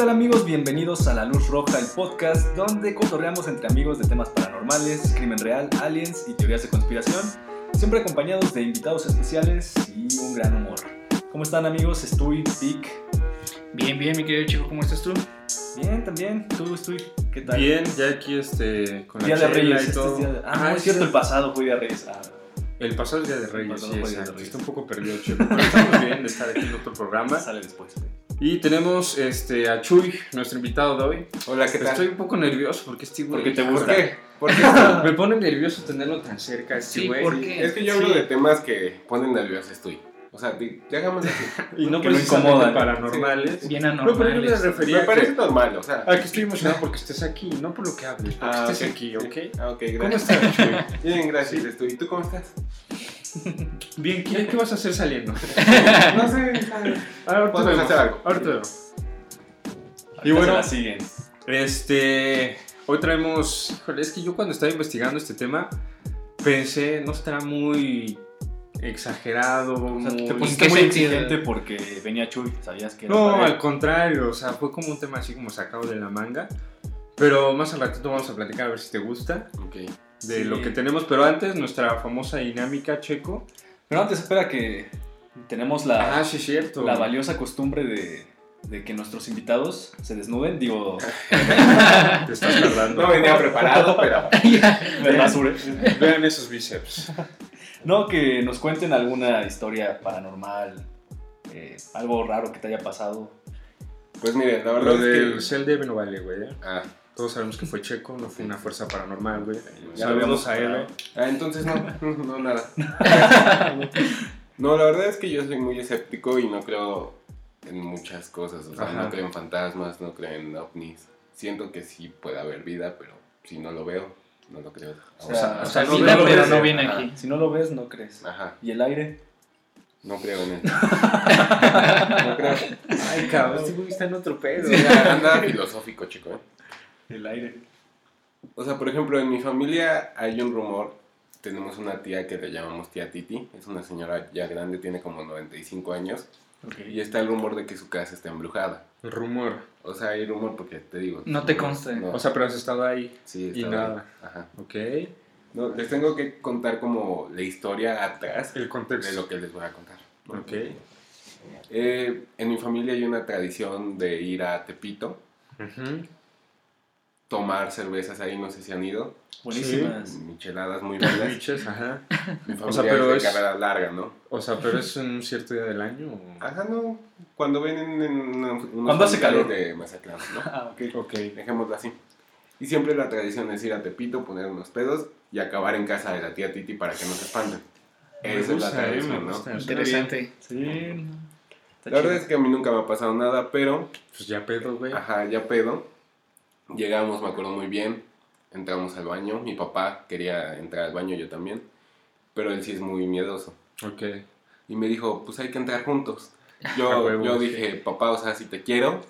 ¿qué tal amigos? Bienvenidos a La Luz Roja, el podcast donde cotorreamos entre amigos de temas paranormales, crimen real, aliens y teorías de conspiración, siempre acompañados de invitados especiales y un gran humor. ¿Cómo están amigos? Estoy, Vic. Bien, bien, mi querido chico, ¿cómo estás tú? Bien, también. ¿Tú, estoy? ¿Qué tal? Bien, ya aquí este, con Día la de Reyes. y este todo. es día de- Ah, Ah, no, es cierto, el pasado fue Día de Reyes. Ah, El pasado es Día de Reyes, sí, exacto. Está un poco perdido, Checo, pero estamos bien de estar aquí en otro programa. sale después. güey. Y tenemos este, a Chuy, nuestro invitado de hoy. Hola, ¿qué tal? Estoy un poco nervioso porque este güey... Porque te ¿Por gusta. qué? ¿Por qué? Me pone nervioso tenerlo tan cerca este Sí, güey. ¿por qué? es que yo hablo de temas que ponen nervioso estoy. O sea, déjame así. Y no precisamente incomodan. paranormales. Bien No, pero yo me anormales. refería Me parece que, normal, o sea. a que estoy emocionado porque estés aquí, no por lo que hables, porque Ah, estés aquí. ¿ok? Ah, ok, ¿Cómo gracias. estás, Chuy? Bien, gracias, estoy. ¿Y tú cómo estás? Bien, ¿qué, qué vas a hacer saliendo? No sé. Ah, ahorita Podemos vemos, hacer algo. ahorita vemos. Y bueno, la siguen. Este, hoy traemos, híjole, es que yo cuando estaba investigando este tema pensé, no estará muy exagerado, O sea, muy- te ¿En pusiste muy sentido? exigente porque venía Chuy, ¿sabías que era No, al contrario, o sea, fue como un tema así como sacado de la manga. Pero más al ratito vamos a platicar a ver si te gusta Ok. de Sí. lo que tenemos. Pero antes, nuestra famosa dinámica, Checo. Pero antes, espera que tenemos la, Ah, sí, cierto. la valiosa costumbre de, de que nuestros invitados se desnuden. Digo, Te estás tardando. No venía preparado, pero. rasuré. Vean esos bíceps. No, que nos cuenten alguna historia paranormal, eh, algo raro que te haya pasado. Pues miren, la verdad Lo del es que. CLDB no vale, güey. ¿eh? Ah, Todos sabemos que fue Checo, no fue una fuerza paranormal, güey. Ya lo Saludos a él. ah, entonces no, no, nada. No, la verdad es que yo soy muy escéptico y no creo en muchas cosas. O sea, Ajá. no creo en fantasmas, no creo en ovnis. Siento que sí puede haber vida, pero si no lo veo, no lo creo. O sea, o sea, no vida, lo pero ves, no viene ajá. aquí. Si no lo ves, no crees. Ajá, ¿Y el aire? no creo en eso. no creo. Ay, cabrón, este güey está en otro pedo. Sí, anda filosófico, chico. ¿eh? El aire. O sea, por ejemplo, en mi familia hay un rumor. Tenemos una tía que le llamamos tía Titi. Es una señora ya grande, tiene como 95 años. Y está el rumor de que su casa está embrujada. Rumor. O sea, hay rumor porque te digo. No te consta. No, O sea, pero has estado ahí. sí, y estaba ahí. nada. Ajá. Ok. No, les tengo que contar como la historia atrás El de contexto. lo que les voy a contar. Ok. Eh, en mi familia hay una tradición de ir a Tepito, Ujú. Tomar cervezas ahí, no sé si han ido. Buenísimas. Micheladas muy buenas. Biches, ajá. Mi O sea, pero es de es- carrera larga, ¿no? O sea, pero es en un cierto día del año. o- Ajá, no. Cuando ven en, en unos Cuando hace calor. de Mazatlán, ¿no? Ah, ok. Ok. Dejémoslo así. Y siempre la tradición es ir a Tepito, poner unos pedos y acabar en casa de la tía Titi para que no se espanten. Esa es la eh, tradición, ¿no? Interesante. Sí. Está La verdad es que a mí nunca me ha pasado nada, pero, Pues ya pedo, güey. ajá, ya pedo. Llegamos, me acuerdo muy bien. Entramos al baño. Mi papá quería entrar al baño, yo también. Pero él sí es muy miedoso. Ok. Y me dijo, pues hay que entrar juntos. A Yo, huevo, yo dije, papá, o sea, si te quiero,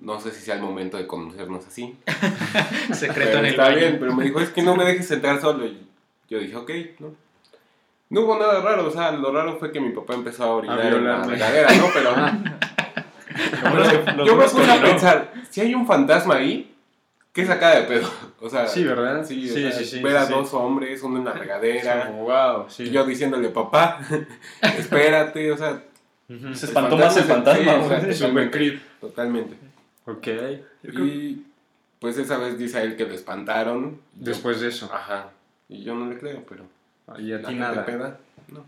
no sé si sea el momento de conocernos así. Secreto Pero en el está baño. bien, pero me dijo, es que no me dejes entrar solo. Y yo dije, ok, no. No hubo nada raro, o sea, lo raro fue que mi papá empezó a orinar en la regadera, ¿no? Pero yo me puse a pensar, si hay un fantasma ahí, ¿qué sacada de pedo? O sea, Sí, ¿verdad? Sí, Sí, o sea, sí, sí, ver a sí, dos sí. hombres, uno en la regadera, wow, sí. y yo diciéndole, papá, espérate, o sea. Se espantó más el fantasma, sí, o sea. Super totalmente, creep. totalmente. Ok. Y pues esa vez dice a él que lo espantaron. Yo- Después de eso. Ajá. Y yo no le creo, pero. Y a ti nada. peda, no.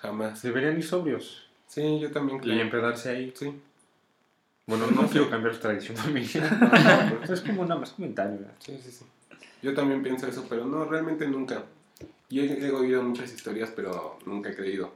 Jamás. Deberían ir sobrios. Sí, yo también Y creo. empedarse ahí. Sí. Bueno, no quiero cambiar la tradición familiar. No, es como nada más comentario. ¿verdad? sí, sí, sí. Yo también pienso eso, pero no, realmente nunca. Y he, he oído muchas historias, pero nunca he creído.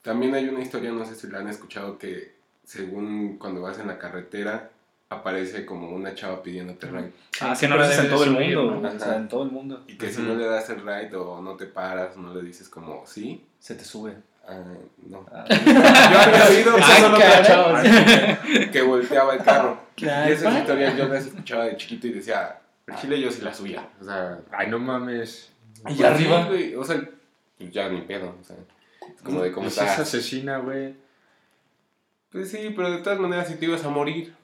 También hay una historia, no sé si la han escuchado, que según cuando vas en la carretera, aparece como una chava pidiéndote ride. Ah, que no no lo haces en todo el mundo. ¿no? O sea, en todo el mundo. Y que si Ujú. no le das el ride o no te paras, no le dices como sí, Se te sube. Ah, no. Ah. Yo había oído Ay, solo caray. chavas que volteaba el carro. Claro. Y esas historias yo las escuchaba de chiquito y decía, el chile yo sí la subía. O sea, Ay, no mames. ¿Y pues arriba? sí, o sea, pues ya ni pedo. O sea, es como de cómo Es esa estás. asesina, güey. Pues sí, pero de todas maneras si te ibas a morir.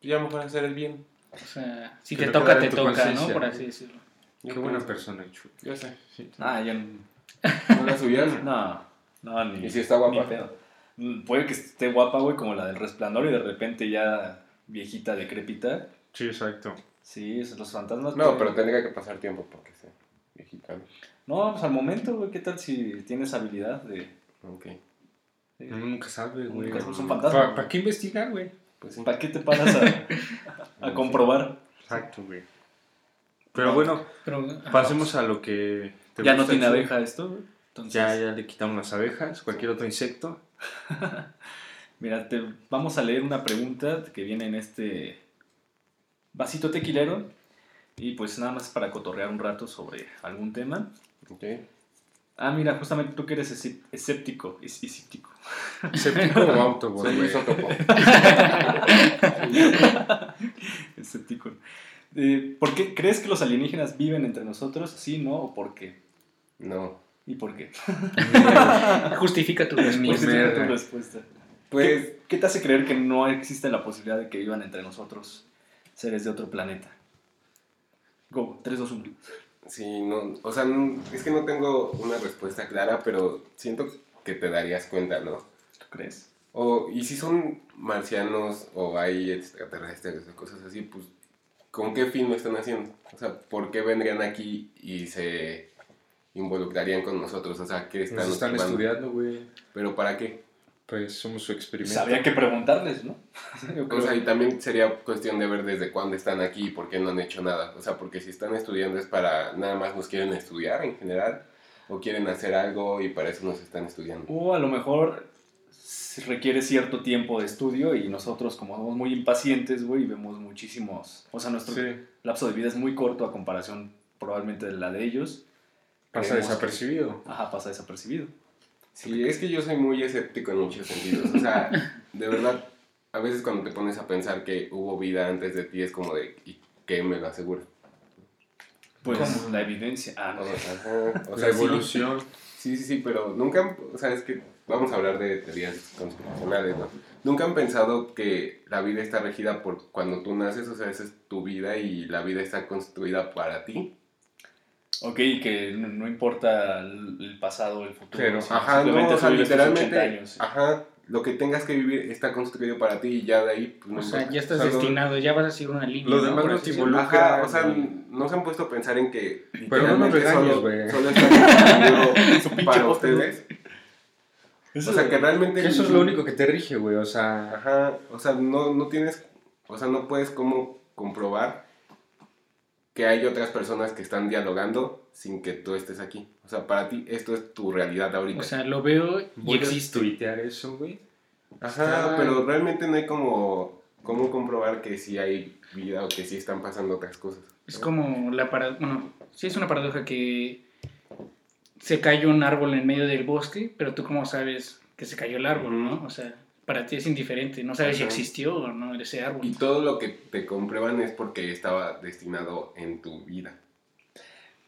Ya mejor hacer el bien. O sea, si Que te toca, te toca, ¿no? Por ¿no? así decirlo. Qué buena persona, Chu. Yo sé. Sí. Ah, yo. No la subían. No, no, ni. ¿Y si está guapa? ni pedo. Mm, Puede que esté guapa, güey, como la del resplandor y de repente ya viejita, decrépita. Sí, exacto. Sí, esos- los fantasmas. No, pero tendría que pasar tiempo porque sea viejita. ¿no? No, pues al momento, güey, ¿qué tal si tienes habilidad de. Ok. Uno nunca sabe, güey. Nunca es un fantasma. ¿Para qué investigar, güey? Pues sí. ¿Para qué te paras a, a comprobar? Exacto, güey. Pero bueno, Pero, pasemos a lo que te Ya no tiene abeja esto, güey. Entonces, Ya, ya le quitamos las abejas, cualquier otro insecto. Mira, te, vamos a leer una pregunta que viene en este vasito tequilero. Y pues nada más para cotorrear un rato sobre algún tema. Ok. Ah, mira, justamente tú que eres escép- escéptico. es- escéptico. Séptico o autobús, Soy Otopo. escéptico. Eh, ¿Por qué crees que los alienígenas viven entre nosotros? ¿Sí, no? ¿O por qué? No. ¿Y por qué? justifica tu respuesta. Justifica tu respuesta. Pues ¿Qué, qué te hace creer que no existe la posibilidad de que vivan entre nosotros seres de otro planeta? Go, 3, 2, 1. sí, no. O sea, no- es que no tengo una respuesta clara, pero siento que te darías cuenta, ¿no? ¿Tú crees? O, y si son marcianos o hay extraterrestres o cosas así, pues, ¿con qué fin lo están haciendo? O sea, ¿por qué vendrían aquí y se involucrarían con nosotros? O sea, ¿qué están, Nos están estudiando, güey. ¿Pero para qué? Pues somos su experimento. habría que preguntarles, ¿no? O sea, y también sería cuestión de ver desde cuándo están aquí y por qué no han hecho nada. O sea, porque si están estudiando es para nada más nos quieren estudiar en general o quieren hacer algo y para eso nos están estudiando. O a lo mejor requiere cierto tiempo de estudio y nosotros como somos muy impacientes, güey, y vemos muchísimos... O sea, nuestro Sí, lapso de vida es muy corto a comparación probablemente de la de ellos. Pasa Creemos que- desapercibido. Ajá, pasa desapercibido. Sí, es que yo soy muy escéptico en muchos sentidos. O sea, de verdad, a veces cuando te pones a pensar que hubo vida antes de ti es como de, ¿y qué me lo asegura? Pues ¿Cómo? la evidencia. Ah, O no. sea, o la sea, evolución. Sí, sí, sí, pero nunca, o sea, es que vamos a hablar de teorías conspiracionales, ¿no? Nunca han pensado que la vida está regida por cuando tú naces, o sea, esa es tu vida y la vida está construida para ti. Ok, y que no, no importa el, pasado, el futuro. Pero, sino Ajá, no, o sea, tú vives tus 80 literalmente, años. ajá, lo que tengas que vivir está construido para ti y ya de ahí, pues no O sea, importa. ya estás O sea, lo- destinado, ya vas a seguir una línea. lo ¿no? demás no te decirlo. involucra. Ajá, o sea, no se han puesto a pensar en que Pero no nos literalmente regañes, solo, güey. solo está Su construido pinche para ustedes. Eso O sea, que realmente... Que eso es lo único que te rige, güey. O sea, Ajá, o sea, no, no tienes, o sea, no puedes como comprobar que hay otras personas que están dialogando sin que tú estés aquí. O sea, para ti esto es tu realidad ahorita. O sea, lo veo y existe. tuitear eso, güey. Ajá, está- pero realmente no hay como cómo comprobar que sí hay vida o que sí están pasando otras cosas. Es como la paradoja, bueno, sí es una paradoja que se cayó un árbol en medio del bosque, pero tú cómo sabes que se cayó el árbol, ¿no? O sea, para ti es indiferente, no sabes si existió o no ese árbol. Y todo lo que te comprueban es porque estaba destinado en tu vida.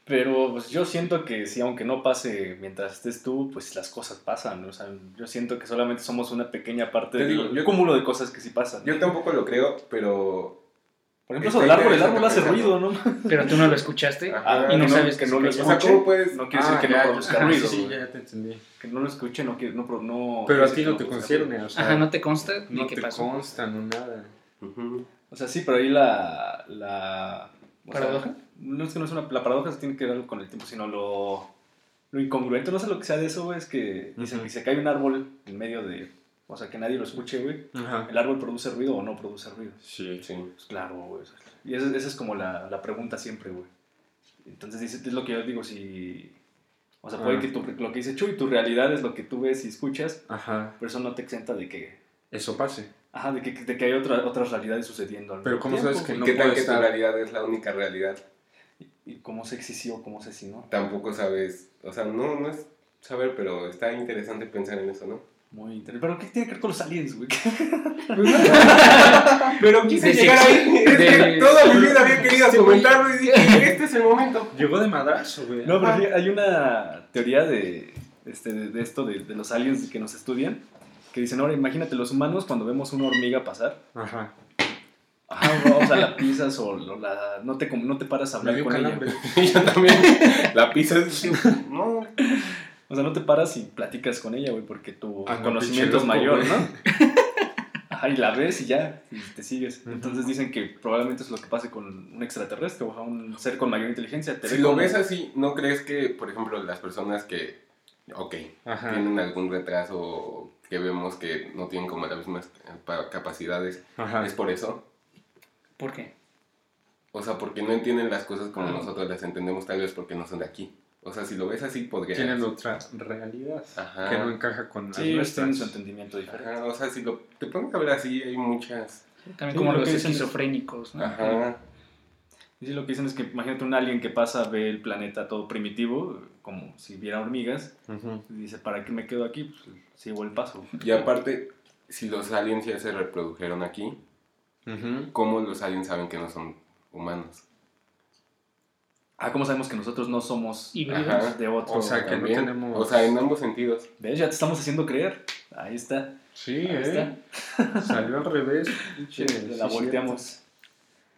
Pero pues, yo siento que sí, aunque no pase mientras estés tú, pues las cosas pasan. ¿no? O sea, yo siento que solamente somos una pequeña parte Te de digo, yo- cúmulo de cosas que sí pasan. Yo tampoco lo creo, pero... Por ejemplo, eso del árbol, el árbol hace ruido. ¿no? Pero tú no lo escuchaste Ajá, y no, no- sabes que que, no lo cayó. O sea, escuche. ¿cómo puedes...? No quiere decir Ah, que ya, no produzca ruido. Sí, ya te entendí. Que no lo escuche, no, quiere- no, no Pero a ti decir no te concierne, ruido. o sea. Ajá, no te consta ni no qué te pasó. consta, no nada. Ujú. O sea, sí, pero ahí la... la sea, ¿Paradoja? no es que no es una... La paradoja tiene que ver algo con el tiempo, sino lo... Lo incongruente, no sé lo que sea de eso, es que dicen Ujú. que se cae un árbol en medio de... O sea, que nadie lo escuche, güey. Ajá. ¿El árbol produce ruido o no produce ruido? Sí. Sí. Pues claro, güey. Y esa, esa es como la, la pregunta siempre, güey. Entonces, es lo que yo digo, si... O sea, puede Ah. que tu- lo que dice Chuy, tu realidad es lo que tú ves y escuchas, Ajá. pero eso no te exenta de que... Eso pase. Ajá, de que, de que hay otra, otras realidades sucediendo al Pero ¿cómo tiempo, sabes que ¿Y güey. no qué tal que tu realidad es la única realidad? ¿Y cómo sí o cómo sé si no? Tampoco sabes, o sea, no, no es saber, pero está interesante pensar en eso, ¿no? Muy interesante. ¿Pero qué tiene que ver con los aliens, güey? Pero quise De llegar ahí, es que toda mi vida había querido comentarlo y dije, este es el momento. Llegó de madrazo, güey. No, pero fíjate, hay una teoría de, este, de, esto, de, de los aliens que nos estudian, que dicen, ahora imagínate los humanos cuando vemos una hormiga pasar, Ajá. Ah, o sea, la pisas o la, no, te, com- no te paras a hablar dio con ella. calambre. yo también. La pizza es. No. O sea, no te paras y platicas con ella, güey, porque tu Ah, no, conocimiento es mayor, ¿no? Ajá, y la ves y ya, y te sigues. Entonces dicen que probablemente es lo que pase con un extraterrestre, o sea, un ser con mayor inteligencia. Te Si ve lo como- ves así, ¿no crees que, por ejemplo, las personas que, ok, Ajá. tienen algún retraso o que vemos que no tienen como las mismas eh, pa- capacidades, Ajá. es por eso? ¿Por qué? O sea, porque no entienden las cosas como Ah. nosotros las entendemos, tal vez porque no son de aquí. O sea, si lo ves así, podría... Tienen otra realidad Ajá. que no encaja con Sí, nuestras. su entendimiento diferente. Ajá, o sea, si lo, te pones a ver así, hay muchas... También Sí, como lo los que dicen es- esquizofrénicos, ¿no? Ajá. Y sí, lo que dicen es que imagínate un alien que pasa, ve el planeta todo primitivo, como si viera hormigas, y dice, ¿para qué me quedo aquí? Pues sigo el paso. Y aparte, si los aliens ya se reprodujeron aquí. ¿cómo los aliens saben que no son humanos? Ah, ¿cómo sabemos que nosotros no somos Híbridos. De otro? O sea, que no tenemos- O sea, en ambos sentidos. ¿Ves? Ya te estamos haciendo creer. Ahí está. Sí, Ahí ¿eh? Salió al revés. Sí, la sí, volteamos.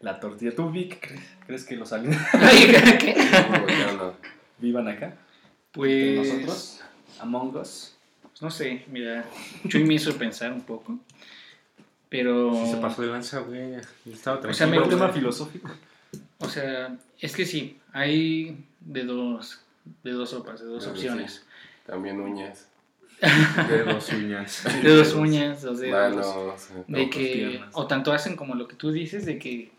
La tortilla. ¿Tú, Vic, crees, crees que los aliens ¿Qué? No, vivan acá? ¿Entre Pues nosotros? Among Us. Pues no sé, mira, Chuy me hizo pensar un poco, pero... Sí, se pasó de lanza, güey. Estaba O sea, me Un tranquilo. tema filosófico. O sea, es que sí, hay de dos, de dos sopas, de dos opciones. También uñas, De dos uñas. De dos uñas, dos dedos. manos. de que, piernas. o tanto hacen como lo que tú dices, de que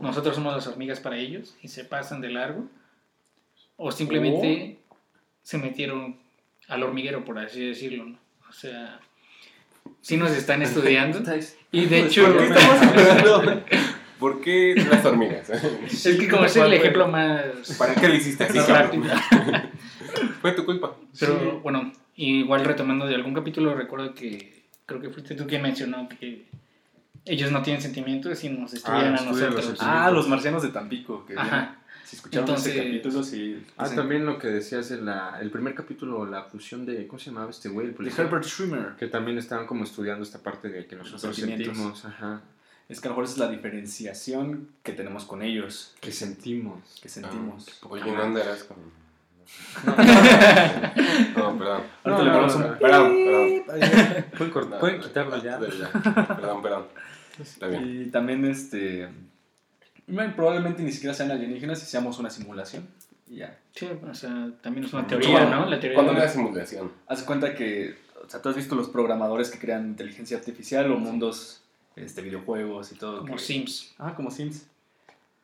nosotros somos las hormigas para ellos y se pasan de largo, o simplemente se metieron al hormiguero, por así decirlo, ¿no? O sea, sí nos están estudiando. Y de hecho, ¿Por qué las hormigas? es que como es el ejemplo más, ¿Para qué le hiciste así? Fue tu culpa. Pero Sí. bueno, igual retomando de algún capítulo, recuerdo que creo que fuiste tú quien mencionó que ellos no tienen sentimientos y nos estudian a estudian los nosotros. sentimientos. Ah, los marcianos de Tampico. Que Ajá. Si escucharon ese Entonces- capítulo, sí. Ah, dicen- también lo que decías en la, el primer capítulo, la fusión de. ¿Cómo se llamaba este güey? El De? Herbert Schwimmer. Que también estaban como estudiando esta parte de que nosotros sentimos. Ajá. Es que a lo mejor esa es la diferenciación que tenemos con ellos, Que sentimos. que sentimos. Ah, Oye, no andarás con. No, perdón. Ahorita No. Perdón, perdón. ¿Pueden, cort- No, pueden quitarlo ya? ya. Perdón, perdón. Está bien. Y también, este. bueno, probablemente ni siquiera sean alienígenas y seamos una simulación. Y ya. Sí, o sea, también es una teoría, Bueno, ¿no? La teoría Cuando de- una simulación. Haz de cuenta que. O sea, tú has visto los programadores que crean inteligencia artificial o mundos, este, videojuegos y todo. como que- Sims. Ah, como Sims.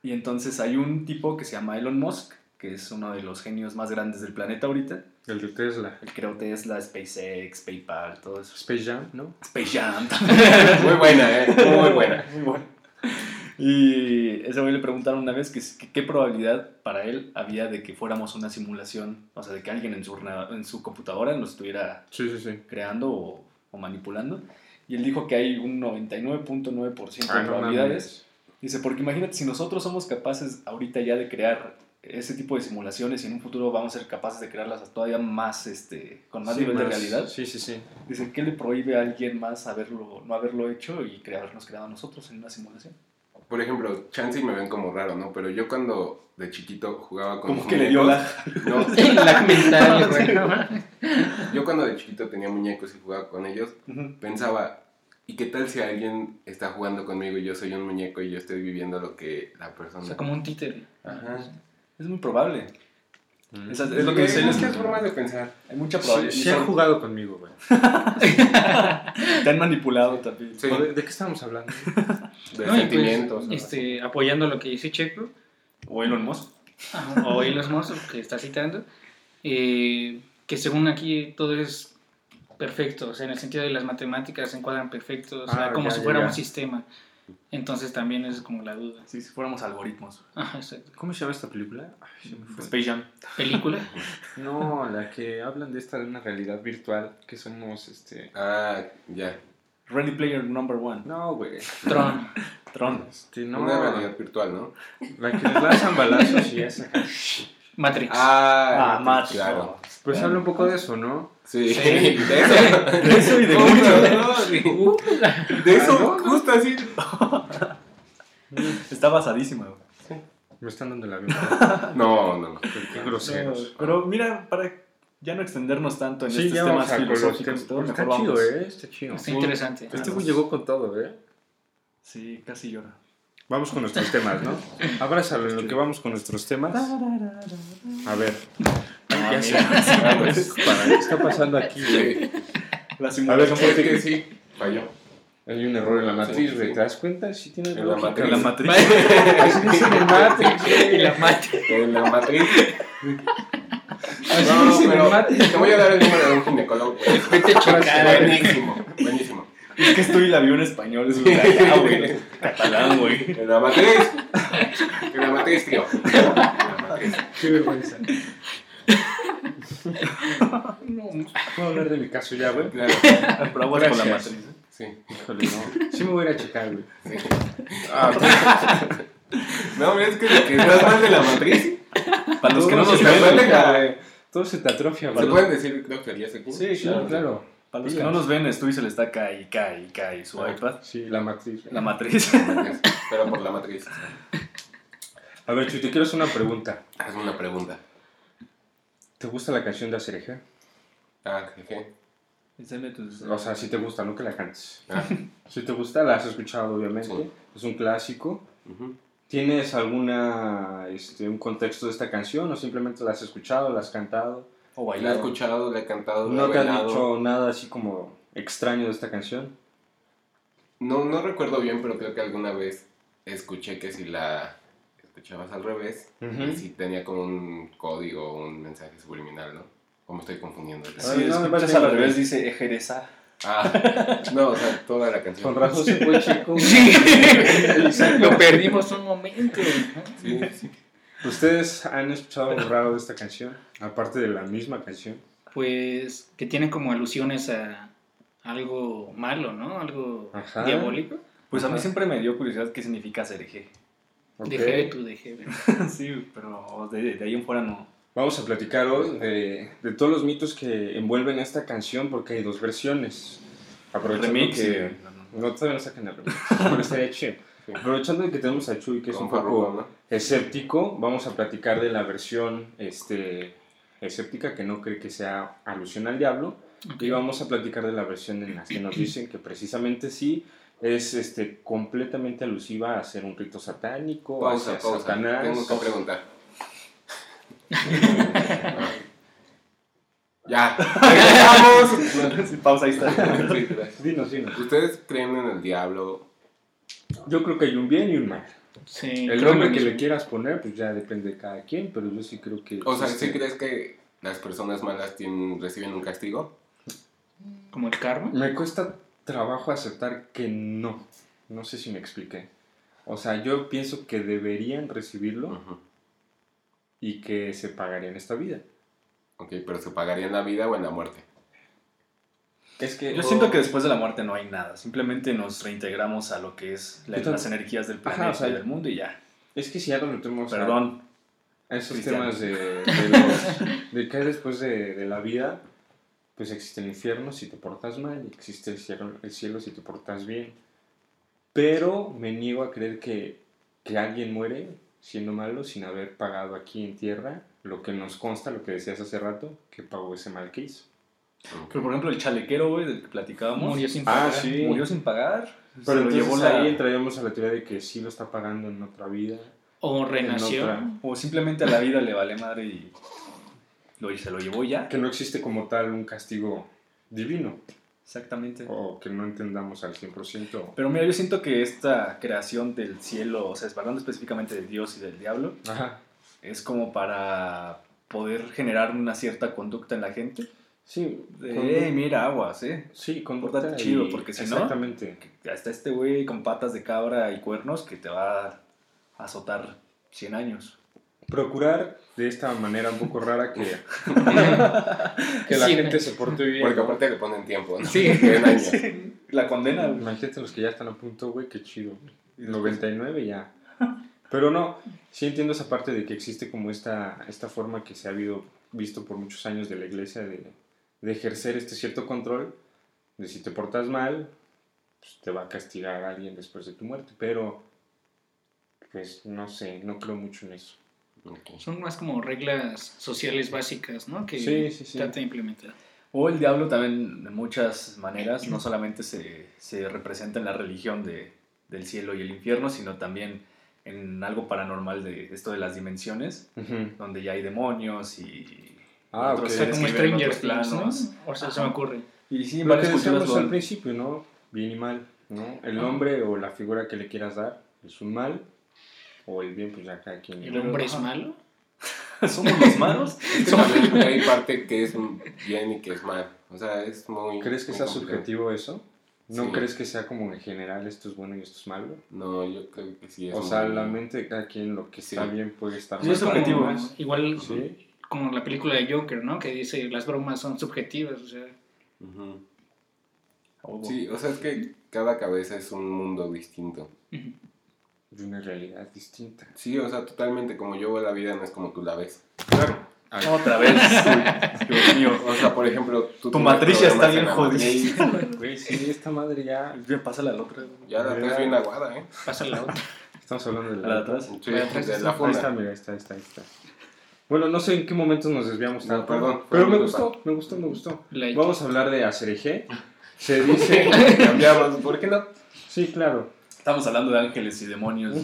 Y entonces hay un tipo que se llama Elon Musk, que es uno de los genios más grandes del planeta ahorita. El de Tesla. Él creó Tesla, SpaceX, PayPal, todo eso. Space Jam, ¿no? Space Jam. Muy buena, ¿eh? Muy buena. Muy bueno. Y ese güey le preguntaron una vez que, que qué probabilidad para él había de que fuéramos una simulación, o sea, de que alguien en su, en su computadora nos estuviera Sí, sí, sí. creando o, o manipulando. Y él dijo que hay un 99.9% Ah, de probabilidades. Dice, porque imagínate, si nosotros somos capaces ahorita ya de crear ese tipo de simulaciones y en un futuro vamos a ser capaces de crearlas todavía más, este, con más Sí, nivel de más- realidad, Sí, sí, sí. dice, ¿qué le prohíbe a alguien más haberlo, no haberlo hecho y crearnos creado nosotros en una simulación? Por ejemplo, Chansey me ven como raro, ¿no? Pero yo cuando de chiquito jugaba con Como que le dio la... No, La mental, güey, ¿no? yo cuando de chiquito tenía muñecos y jugaba con ellos, Ujú. pensaba, ¿y qué tal si alguien está jugando conmigo y yo soy un muñeco y yo estoy viviendo lo que la persona... O sea, como un títere. Ajá. Es muy probable. Mm. Esa- es lo que dice él, Hay es muchas formas de pensar. Hay mucha Sí, probabilidad. sí han jugado conmigo, güey. Te han manipulado también. Sí. ¿De, de qué estamos hablando? De No, pues, sentimientos. este, apoyando lo que dice Checo, O Elon Musk. Ajá, o Elon Musk, que está citando, eh, que según aquí todo es perfecto, o sea, en el sentido de las matemáticas se encuadran perfectos, o sea, Ah, como ya, si fuera ya. un sistema. Entonces también es como la duda. Sí, si fuéramos algoritmos. Ajá, exacto. ¿Cómo se llama esta película? Ay, me. Space Jam. ¿Película? No, la que hablan de esta de una realidad virtual que somos este. Ah, ya. Ready Player Number One. No, güey. Tron. Tron. Este, no. Una realidad virtual, ¿no? La que les lanzan balazos y esa. Matrix. Ah, Ah, Matrix. Claro. Pues habla un poco de eso, ¿no? Sí, Sí. de eso. De eso y de mucho. ¿no? Sí. De eso, Ah, ¿no? justo así. Está basadísima, güey. Me están dando el avión. No, no, no. Qué groseros. Pero mira, para ya no extendernos tanto en Sí, estos ya temas filosóficos y todo, Está mejor chido, vamos. ¿eh? Está chido. Está interesante. Este güey llegó con todo, ¿eh? Sí, casi llora. Vamos con nuestros temas, ¿no? Abrázalo en lo que vamos con nuestros temas. A ver. Ah, ya sé. mira. Para, ¿Qué está pasando aquí, güey? Sí. La A ver, ¿cómo que sí, falló. Hay un error en la matriz, Sí, güey. sí. ¿Te das cuenta? Sí tiene En la matriz. la matriz. Así dice en Matrix. Y la mate. En la matriz. Así No, dice en Matrix. te voy a dar el número de un ginecólogo. güey. Vete a. Buenísimo, buenísimo. Es que estoy la vio en español, es de allá, güey. Catalán, güey. En la matriz. En la matriz, tío. En la matriz. Qué vergüenza. No, ¿Puedo hablar de mi caso ya, güey? Claro, Pero aguas con la matriz. ¿eh? sí. Híjole, no. Sí me voy a ir a checar, güey. sí. Ah, No, es que, que estás mal de la matriz. Para los que no todo nos se te ven, ven, atrofia, güey. Todo se te atrofia, ¿Se güey. pueden decir groserías aquí? Sí, Sí, claro. claro. Para los que no nos ven, Estuy se le está cae y cae y cae su Ah. iPad. Sí, la matriz. La matriz. Pero por la matriz. A ver, Chuy, te quiero hacer una pregunta. Hazme una pregunta. ¿Te gusta la canción de Acereje? Ah. Enséñame tus- O sea, si te gusta, no que la cantes. Ah, Si te gusta, la has escuchado, obviamente. Sí. Es un clásico. ujú. ¿Tienes alguna, este, un contexto de esta canción o simplemente la has escuchado, la has cantado? O La he escuchado, la he cantado, la ¿No he te han bailado. dicho nada así como extraño de esta canción? No, no recuerdo bien, pero creo que alguna vez escuché que si la escuchabas al revés, Ujú. y si tenía como un código o un mensaje subliminal, ¿no? ¿Cómo estoy confundiendo? Sí, Ah, no, escuchas al revés, dice ejereza. Ah, no, o sea, toda la canción. Con razón se fue chico. Sí, lo perdimos un momento. Sí, sí. ¿Ustedes han escuchado algo raro de esta canción? Aparte de la misma canción. Pues que tiene como alusiones a algo malo, ¿no? Algo Ajá. diabólico. Pues a mí Ajá. siempre me dio curiosidad qué significa ser eje. Ok. Deje tú, deje. sí, pero de, de ahí en fuera no. Vamos a platicar hoy de, de todos los mitos que envuelven esta canción porque hay dos versiones. Aprovechando Remix. que... y- No, todavía no sacan el remix, pero estaría chido. Aprovechando de que tenemos a Chuy, que es un poco ¿no? escéptico, vamos a platicar de la versión este, escéptica que no cree que sea alusión al diablo. Ok. Y vamos a platicar de la versión en la que nos dicen que precisamente sí es este, completamente alusiva a hacer un rito satánico, Pausa, hacia pausa. Satanás. Tengo que preguntar. ya. Regresamos. Pausa, ahí está. Dinos, dinos. ¿Ustedes creen en el diablo? Yo creo que hay un bien y un mal. Sí, El nombre que le quieras poner, pues ya depende de cada quien, pero yo sí creo que... O sea, ¿sí crees que las personas malas tienen, reciben un castigo? Como el karma. Me cuesta trabajo aceptar que no. No sé si me expliqué. O sea, yo pienso que deberían recibirlo Ujú. y que se pagaría en esta vida. Ok, pero ¿se pagaría en la vida o en la muerte? Es que... Yo siento que después de la muerte no hay nada. Simplemente nos reintegramos a lo que es la- las energías del Ajá, planeta o sea, y del mundo y ya. Es que si ya lo metemos a- Perdón. a esos Cristiano. temas de, de, los- de que hay después de, de la vida, pues existe el infierno si te portas mal, y existe el cielo, el cielo si te portas bien. Pero me niego a creer que, que alguien muere siendo malo sin haber pagado aquí en tierra lo que nos consta, lo que decías hace rato, que pagó ese mal que hizo. Pero por ejemplo, el chalequero, güey, del que platicábamos, Murió sin Ah, pagar. sí. murió sin pagar. Pero entonces llevó la... ahí entraríamos a la teoría de que sí lo está pagando en otra vida. O renació. otra. O simplemente a la vida le vale madre y lo, y se lo llevó ya. Que no existe como tal un castigo divino, Exactamente. o que no entendamos al 100%. Pero mira, yo siento que esta creación del cielo, o sea, hablando específicamente de Dios y del diablo, Ajá. es como para poder generar una cierta conducta en la gente. Sí, De, con- "Ey, mira, aguas, ¿eh? sí, conducta chido, porque si no- Exactamente. Que Hasta este güey con patas de cabra y cuernos que te va a azotar 100 años. Procurar de esta manera un poco rara que, que la Sí. gente se porte bien. Porque ¿no? aparte le ponen tiempo, ¿no? Sí. La condena. Imagínate los que ya están a punto, güey, qué chido. 99 ya. Pero no, sí entiendo esa parte de que existe como esta, esta forma que se ha habido, visto por muchos años de la iglesia de, de ejercer este cierto control, de si te portas mal, pues te va a castigar alguien después de tu muerte. Pero pues no sé, no creo mucho en eso. Ok. Son más como reglas sociales básicas, ¿no? Que Sí, sí, sí. trata de implementar. O el diablo también, de muchas maneras, no solamente se, se representa en la religión de, del cielo y el infierno, sino también en algo paranormal de esto de las dimensiones, Ujú. donde ya hay demonios y Ah, otros ok. O sea, como Stranger Things, ¿no? O sea, se Ajá. me ocurre. Y sí, Lo que decíamos al principio, ¿no? Bien y mal, ¿no? El nombre o la figura que le quieras dar es un mal, o el bien, pues ya cada quien. ¿El hombre es malo? somos los malos. Es que también hay parte que es bien y que es mal. O sea, es muy. ¿Crees que muy sea subjetivo eso? ¿No Sí. crees que sea como en general esto es bueno y esto es malo? No, yo creo que sí es O sea, la mente de cada quien lo que Sí. está bien puede estar Sí, mal. es subjetivo. Como- igual Sí. como la película de Joker, ¿no? Que dice las bromas son subjetivas, o sea. Oh, Sí, o sea, es que cada cabeza es un mundo distinto. ujú. De una realidad distinta. Sí, o sea, totalmente como yo veo la vida no es como tú la ves. Claro. Otra vez. Dios mío. O sea, por ejemplo, tú Tu matriz ya está bien en la jodida. Güey, sí, esta madre ya. Pásala al otro. Ya la traes bien aguada, ¿eh? Pasa la otra. Estamos hablando de A la la. de atrás. Sí, Ahí atrás de está. la Ahí está, funda. mira, ahí está, ahí está, ahí está. Bueno, no sé en qué momento nos desviamos No, perdón, pero me gustó, me gustó, me gustó. La Vamos a hablar de Acerejé. Se dice. Cambiamos, ¿por qué no? sí, claro. Estamos hablando de ángeles y demonios.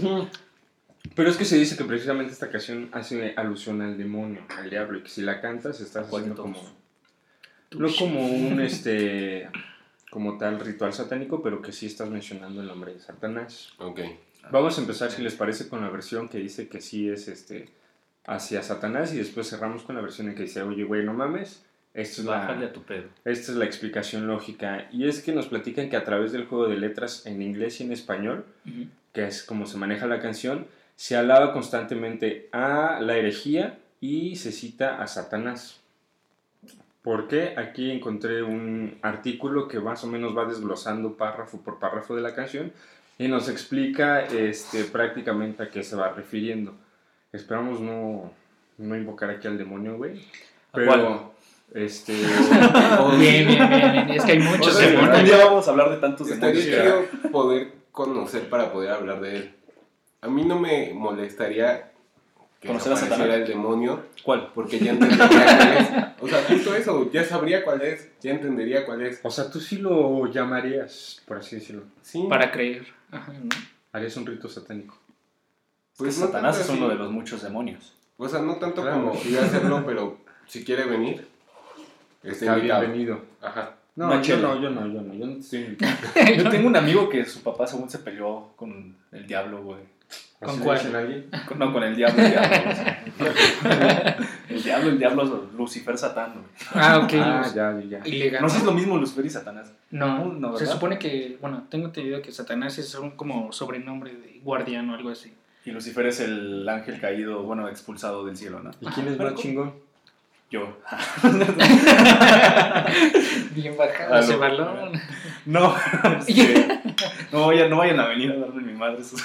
Pero es que se dice que precisamente esta canción hace alusión al demonio, al diablo, y que si la cantas estás ¿Cuál de haciendo como. No como un este. como tal ritual satánico, pero que sí estás mencionando el nombre de Satanás. Ok. Vamos a empezar, si les parece, con la versión que dice que sí es este hacia Satanás y después cerramos con la versión en que dice, oye, güey, no mames, esto es la, a tu pedo. esta es la explicación lógica. Y es que nos platican que a través del juego de letras en inglés y en español, Ujú. que es como se maneja la canción, se alaba constantemente a la herejía y se cita a Satanás. ¿Por qué? Aquí encontré un artículo que más o menos va desglosando párrafo por párrafo de la canción y nos explica este, prácticamente a qué se va refiriendo. Esperamos no, no invocar aquí al demonio, güey. ¿A Pero, este... Bien, bien, bien, bien. Es que hay muchos O sea, demonios. Un día vamos a hablar de tantos demonios. chido poder conocer para poder hablar de él. A mí no me molestaría que ¿Conocer a Satanás? el demonio ¿Cuál? porque ya entendería cuál es. O sea, justo eso, ya sabría cuál es, ya entendería cuál es. O sea, tú sí lo llamarías, por así decirlo. Sí, Para creer. Ajá, ¿no? Harías un rito satánico. pues no Satanás es uno así. de los muchos demonios. O sea, no tanto Claro. como ir a hacerlo, pero si quiere venir, está bienvenido. Ajá. No, Una yo chela. no, yo no, yo no, yo no estoy. Yo tengo un amigo que su papá según se peleó con el diablo, güey. ¿Con ¿Así le cuál? dicen a alguien? Con- No, con el diablo, el diablo. el diablo, el diablo es Lucifer Satán, güey. Ah, ok. Ah, ya, ya. Y le ganó. No sé si es lo mismo Lucifer y Satanás. No, No, se ¿verdad? supone que, bueno, tengo entendido que Satanás es un como sobrenombre de guardián o algo así. Y Lucifer es el ángel caído, bueno, expulsado del cielo, ¿no? ¿Y quién es Pero más ¿cómo? chingón? Yo. Bien bajado ese no. balón. No, este, no, vayan, no vayan a venir a darme mi madre. esos-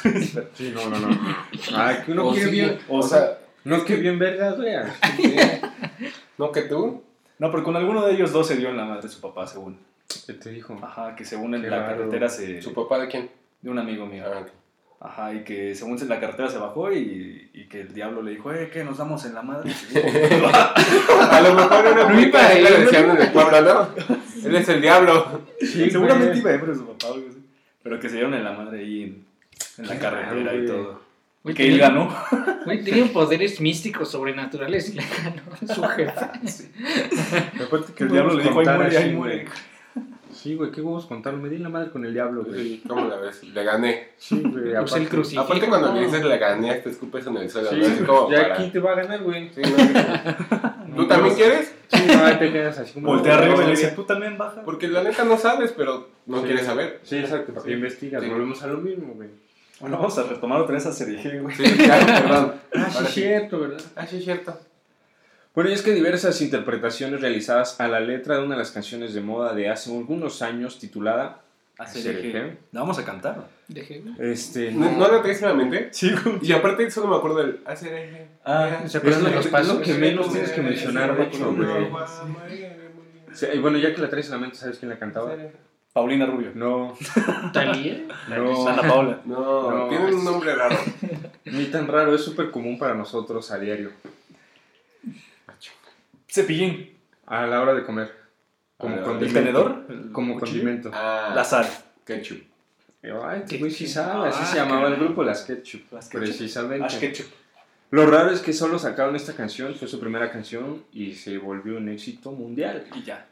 Sí, no, no, no. Ah, que uno O quiere sí, bien. o sea, No, que bien vergas, güey. no que tú. No, pero con alguno de ellos dos se dio en la madre su papá, según. ¿Qué te dijo? Ajá, que según en Qué la raro. carretera se... ¿Su papá de quién? De un amigo mío. Ah. Ajá, y que según se- la carretera se bajó y, y que el diablo le dijo, eh, ¿qué? ¿Nos damos en la madre? A lo mejor era ahí, le ¿no? decían en el pueblo, ¿no? Él es el diablo. Sí, Seguramente iba ebrio su papá o algo así. Pero que se dieron en la madre ahí en, en la carretera raro, y todo. Güey, Y que él ganó. Güey, tenían poderes místicos sobrenaturales y le ganó su jefe. Aparte Que el diablo le dijo, ahí muere, ahí muere. Sí, güey, qué huevos contar. Me di la madre con el diablo, güey. Sí, ¿Cómo la ves? Le gané. Sí, güey. Usé el aparte- crucifijo. Aparte cuando le dices le gané, te escupes en el suelo. Sí, ¿no? Como ya para... quién te va a ganar, güey. Sí, no, ¿Tú también quieres? Sí, no, te quedas así como. Voltea arriba y le dice, tú también baja. Porque la neta no sabes, pero no Sí. quieres saber. Sí, exacto. ¿Para qué investigas? Sí. Volvemos a lo mismo, güey. Bueno, vamos a retomar otra vez a Sergio, güey. Sí, claro, perdón. Ah, sí, es cierto, ¿verdad? Ah, sí, es cierto. Bueno, y es que diversas interpretaciones realizadas a la letra de una de las canciones de moda de hace algunos años titulada. Sergio. La vamos a cantar. Dejé. este ¿No, ¿No la traes en la mente? Sí. Y aparte solo me acuerdo del hacer eje. Ah, ¿Se Es acuerdan de los es pasos? lo que menos tienes que mencionar, de hecho, güey. Sí, y bueno, ya que la traes en la mente, ¿sabes quién la cantaba? Paulina Rubio. No, Talía. no. Ana Paula. No, No, tienen es- un nombre raro. Ni tan raro, es súper común para nosotros a diario. Cepillín. A la hora de comer. Como Ah, ¿el ¿El condimento. tenedor? ¿El Como cuchillo? condimento. Ah, La sal. ketchup. Ay, este güey sí sabe, así Ah, se llamaba el grupo, las Ketchup. Las Ketchup. Precisamente. Ash ketchup. Lo raro es que solo sacaron esta canción, fue su primera canción y se volvió un éxito mundial. Y ya.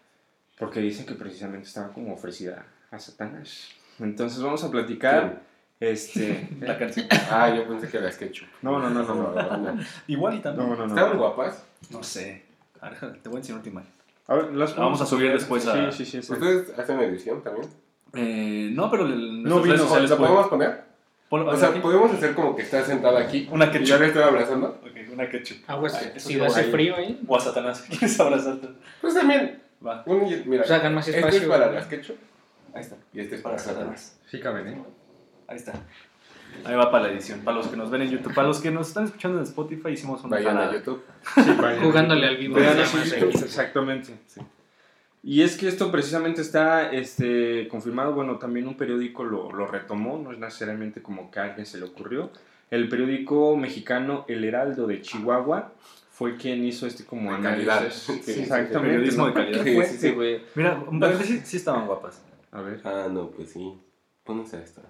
Porque dicen que precisamente estaba como ofrecida a Satanás. Entonces vamos a platicar. Este. La canción. Ah, yo pensé que era ketchup. No, no, no, no, no. no. Igual y también. No, no, ¿Estaban no. guapas? No sé. A ver, te voy a enseñar una imagen. A ver, las La vamos a subir después a- Sí, sí, sí. sí. ¿Ustedes hacen edición también? Eh, no, pero el, No vino, sociales ¿La pueden- podemos poner? Pon- O sea, aquí. podemos hacer como que está sentada aquí. Una Y yo ketchup. le estoy abrazando. Ok, una ketchup. Aguas, Ay, eso si hace ahí. frío ahí, O a Satanás. ¿Quieres abrazarte? Pues también. Va. Un, mira, Pues hagan más este espacio. es para las ketchup. Ahí está. Y este es Para para Satanás. Satanás. Sí caben, ¿eh? Ahí está. Ahí va para la edición. Para los que nos ven en YouTube. Para los que nos están escuchando en Spotify, hicimos una Vayan a. YouTube. Sí, vayan. jugándole al vivo. Así, más ahí. exactamente. Y es que esto precisamente está este, confirmado, bueno, también un periódico lo, lo retomó, no es necesariamente como que a alguien se le ocurrió. El periódico mexicano El Heraldo de Chihuahua fue quien hizo este como De análisis. calidad. Sí, Sí, sí, exactamente. periodismo de calidad. Qué Sí, sí, sí. Mira, un paréntesis, sí estaban guapas. A ver. Ah, no, pues sí. Pónganse a esta.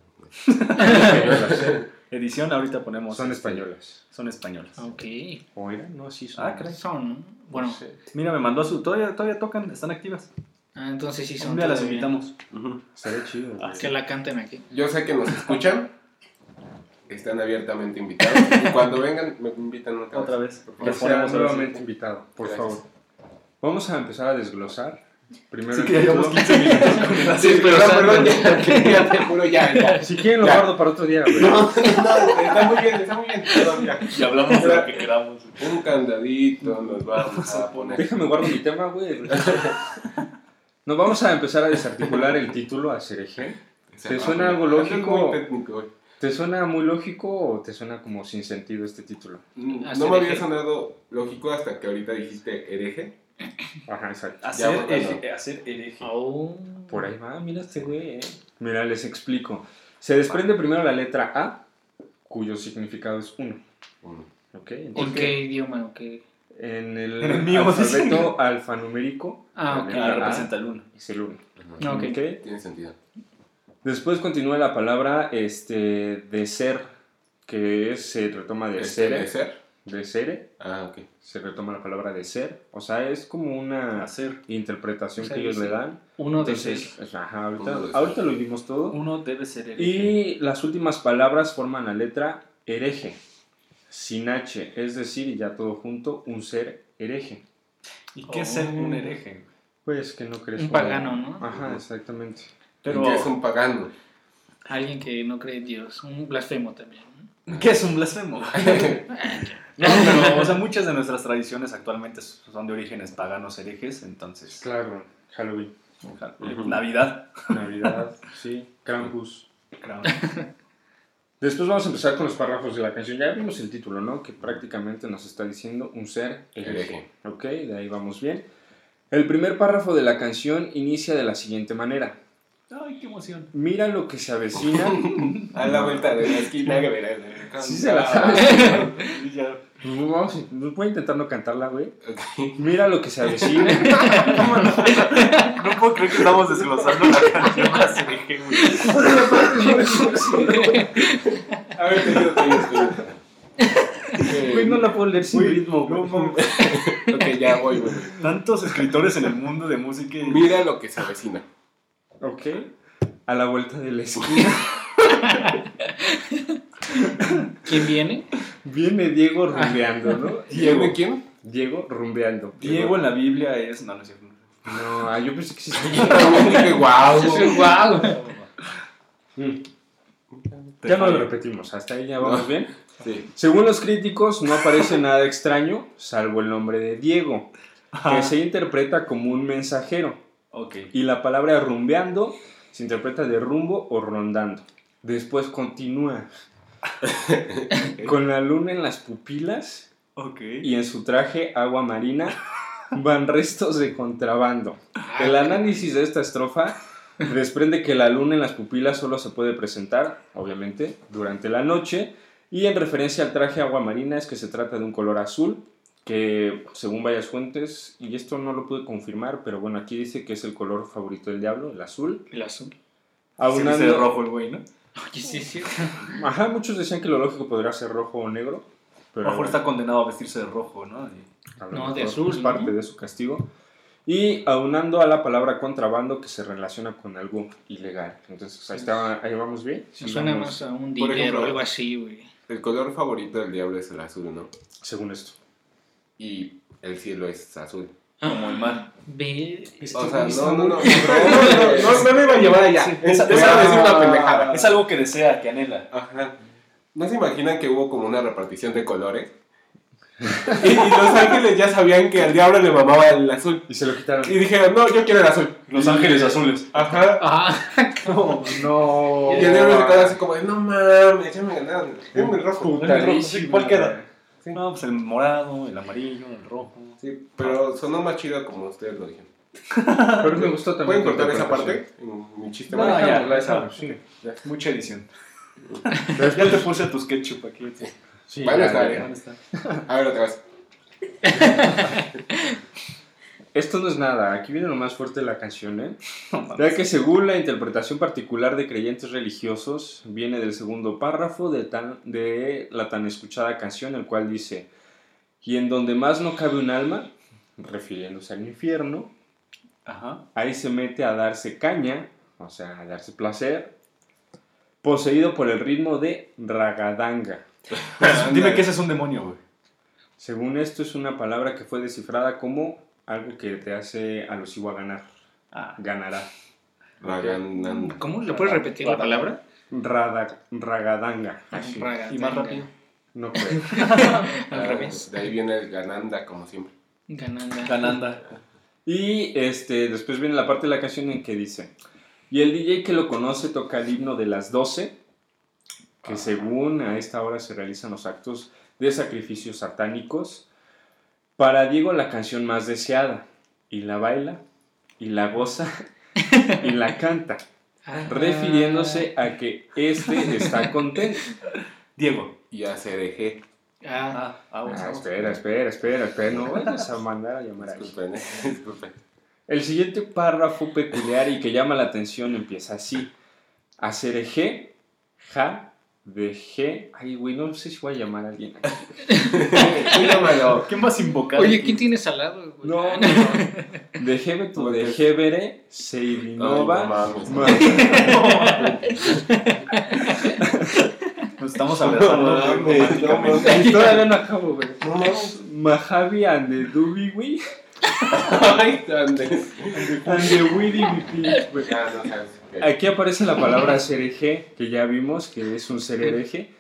Edición, ahorita ponemos. Son este, españolas. Son españolas. Ok. ¿O eran? No, sí son. Ah, caray. Son, bueno, No sé. Mira, me mandó su. Todavía, todavía tocan, están activas. ah, entonces sí son. Un día las invitamos. Ujú. Estaría chido. güey. Que la canten aquí. Yo sé que nos escuchan. Están abiertamente invitados. Y cuando vengan, me invitan otra, Otra vez. Por Que favor. nuevamente invitado, por Gracias. favor. Vamos a empezar a desglosar. Primero Sí que ya llevamos título. 15 minutos con el Sí, pero perdón, Sandra- perdón, ya, ya, te juro, ya, ya. Si quieren lo Ya. guardo para otro día, güey. No, no, está muy bien, está muy bien. Perdón, ya. Y hablamos de lo que queramos. Un candadito nos vamos a poner. Déjame guardo mi tema, güey. Nos vamos a empezar a desarticular el título a cereje. ¿Te suena algo lógico? Es muy técnico. ¿Te suena muy lógico o te suena como sin sentido este título? Mm, ¿Hacer No me había sonado lógico hasta que ahorita dijiste hereje. Ajá, exacto. Hacer, hereje, hacer hereje. Oh. Por ahí va, mira este güey. eh. Mira, les explico. Se desprende primero la letra A, cuyo significado es 1. Mm. ¿Ok? ¿En qué idioma? en el, En el mío, alfabeto alfanumérico Ah, ok. Ah, representa el uno. es el 1. Ajá. Ok. Tiene sentido. Después continúa la palabra este, de ser, que es, se retoma de Este, ser, ¿De ser? De ser, Ah, ok. se retoma la palabra de ser, o sea, es como una Hacer. interpretación que ellos le dan. Uno de Entonces, seis. ajá, ahorita, Uno de ahorita lo vimos todo. Uno debe ser hereje. Y las últimas palabras forman la letra hereje, sin H, es decir, ya todo junto, un ser hereje. ¿Y qué es ser un hereje? Pues que no crees Un como- pagano, ¿no? Ajá, exactamente. Pero, Que es un pagano. Alguien que no cree en Dios. Un blasfemo también. ¿qué es un blasfemo? No, pero, o sea, muchas de nuestras tradiciones actualmente son de orígenes paganos herejes, entonces. Claro, Halloween, Ujú. Navidad. Navidad, sí, Krampus. Claro. Después vamos a empezar con los párrafos de la canción. Ya vimos el título, ¿no? Que prácticamente nos está diciendo un ser hereje. Hereje. Ok, de ahí vamos bien. El primer párrafo de la canción inicia de la siguiente manera. Ay, qué emoción. Mira lo que se avecina. A la vuelta de la esquina que verás. Sí se la sabe. Pues Vamos, a- voy a intentar no cantarla, güey. Mira lo que se avecina. No puedo creer que estamos desglosando la canción de hacer hereje, güey. A ver, te digo, te digo. Güey, no la puedo leer sin Güey, ritmo, güey. Ok, ya voy, güey. Tantos escritores en el mundo de música y... Mira lo que se avecina. Ok. A la vuelta de la esquina. ¿Quién viene? Viene Diego rumbeando, ¿no? ¿Quién de quién? Diego rumbeando. Diego en la Biblia es... No, no es cierto. No, yo pensé que sí. Dije, guau. ¡Guau! Mm. Ya no lo repetimos, hasta ahí ya vamos No. bien. Sí. Según los críticos, no aparece nada extraño, salvo el nombre de Diego, que se interpreta como un mensajero. Ok. Y la palabra rumbeando se interpreta de rumbo o rondando. Después continúa con la luna en las pupilas y en su traje agua marina van restos de contrabando. El análisis de esta estrofa desprende que la luna en las pupilas solo se puede presentar, obviamente, durante la noche. Y en referencia al traje agua marina es que se trata de un color azul, que según varias fuentes, y esto no lo pude confirmar, pero bueno, aquí dice que es el color favorito del diablo, el azul. El azul. Se Aunando- dice de rojo el güey, ¿no? Oye, sí, sí. Ajá, muchos decían que lo lógico podría ser rojo o negro. A Pero lo mejor está condenado a vestirse de rojo, ¿no? Y- A lo No, mejor de azul, Es ¿no? parte de su castigo. Y aunando a la palabra contrabando que se relaciona con algo ilegal. Entonces, ahí, está, ahí vamos bien. Me Sí, suena vamos, más a un Por dinero ejemplo, o algo así, güey. El color favorito del diablo es el azul, ¿no? Según esto. Y el cielo es azul. Como el mar. Ve. O sea, no, no, no, no, no, no, no me iba a llevar allá. Sí, Es- una pendejada. Es algo que desea, que anhela. Ajá. ¿No se imaginan que hubo como una repartición de colores? y, y los ángeles ya sabían que al diablo le mamaba el azul. Y se lo quitaron. Y dijeron, no, yo quiero el azul. Los ángeles azules. Ajá. Ah, No, no. Y el diablo se quedó así como, de, no mames, ya me ganaron. Denme el rojo. Dame el rojo, sí, ¿cuál queda? Sí. No, pues el morado, el amarillo, el rojo. Sí, pero sonó más chido como ustedes lo dijeron. Pero me gustó también. ¿Pueden cortar esa parte? Mi chiste. No, malo? ya, esa, sí. Ya, Mucha edición. ya te puse tus ketchup aquí. Sí, Van a. A ver, otra vez. Esto no es nada, aquí viene lo más fuerte de la canción, ¿eh? No. Ya que según la interpretación particular de creyentes religiosos, viene del segundo párrafo de, tan- de la tan escuchada canción, el cual dice, y en donde más no cabe un alma, refiriéndose al infierno, Ajá. ahí se mete a darse caña, o sea, a darse placer, poseído por el ritmo de ragadanga. Dime que ese es un demonio, güey. Según esto es una palabra que fue descifrada como algo que te hace alusivo a ganar, Ah, ganará. Ragananda. ¿Cómo? ¿Le puedes repetir la palabra? Rada- ragadanga. así. Raga, y más rápido. No puede. Al Ah, revés. De ahí viene el gananda, como siempre. Gananda. Gananda. Y este, después viene la parte de la canción en que dice, y el DJ que lo conoce toca el himno de las 12, que según a esta hora se realizan los actos de sacrificios satánicos. Para Diego la canción más deseada, y la baila, y la goza, y la canta, Ah. refiriéndose a que este está contento. Diego. Y a CDG. Ah, Ah, aguas, Ah, aguas. espera, espera, espera, espera, no vayas a mandar a llamar a. Disculpen, eh, disculpen. El siguiente párrafo peculiar y que llama la atención empieza así. Hacer eje, ja, de G. Ay, güey, no sé si voy a llamar a alguien. aquí. Tú llámalo. ¿Quién vas a invocar? Oye, ¿quién tienes al lado? güey? No, no, no. De Gebe tu de Gebere, Seilinova. Ay, no mames. Ma- Nos estamos abrazando. No, güey, no, Todavía no acabo, güey. No mames. Mahavi and the Dubi, güey. Ay, ande. And the Widdy Bipi, güey. Aquí aparece la palabra ser eje, que ya vimos que es un ser hereje.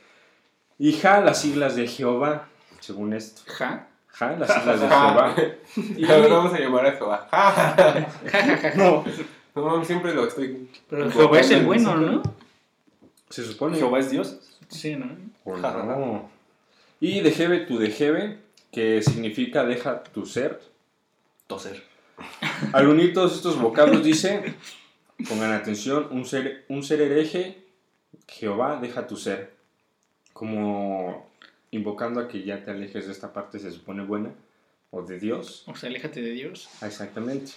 Y ja, las siglas de Jehová, según esto. Ja. Ja, las siglas de Jehová. Y- vamos a llamar a Jehová. Ja, ja, ja. Ja, ja, ja, ja. no, No siempre lo estoy. Pero Jehová es el bueno, ¿no? se supone. Jehová es Dios. Sí, ¿no? ¿O no? Y de Jebe tu de Jebe, que significa deja tu ser. Toser. Al unir todos estos vocablos dice, pongan atención, un ser, un ser hereje, Jehová deja tu ser. Como invocando a que ya te alejes de esta parte, se supone buena, o de Dios. O sea, aléjate de Dios. Exactamente.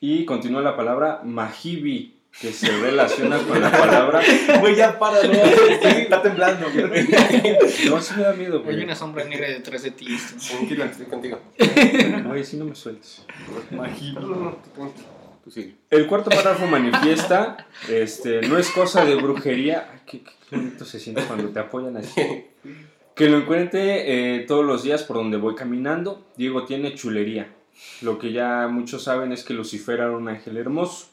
Y continúa la palabra mahibi, que se relaciona con la palabra... Güey, ya para, no. Está temblando, güey. No, sí me da miedo, Hay güey. una sombra negra detrás de ti. Tranquilo, estoy contigo. Oye, sí no me sueltes. No, El cuarto párrafo manifiesta, este, no es cosa de brujería. Ay, qué, qué bonito se siente cuando te apoyan así. Que lo encuentre eh, todos los días por donde voy caminando. Diego tiene chulería. Lo que ya muchos saben es que Lucifer era un ángel hermoso.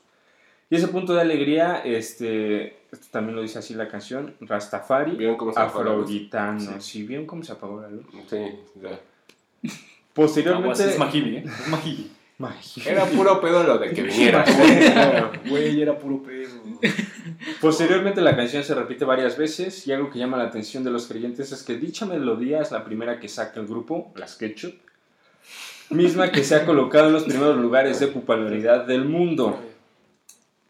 Y ese punto de alegría, este, esto también lo dice así la canción, Rastafari, afrogitano. ¿Sí vieron cómo se apagó la luz? Sí, ya. Posteriormente... Es ¿eh? Es Era puro pedo lo de que viniera. Güey, era puro pedo. Posteriormente la canción se repite varias veces y algo que llama la atención de los creyentes es que dicha melodía es la primera que saca el grupo, las Ketchup, misma que se ha colocado en los primeros lugares de popularidad del mundo.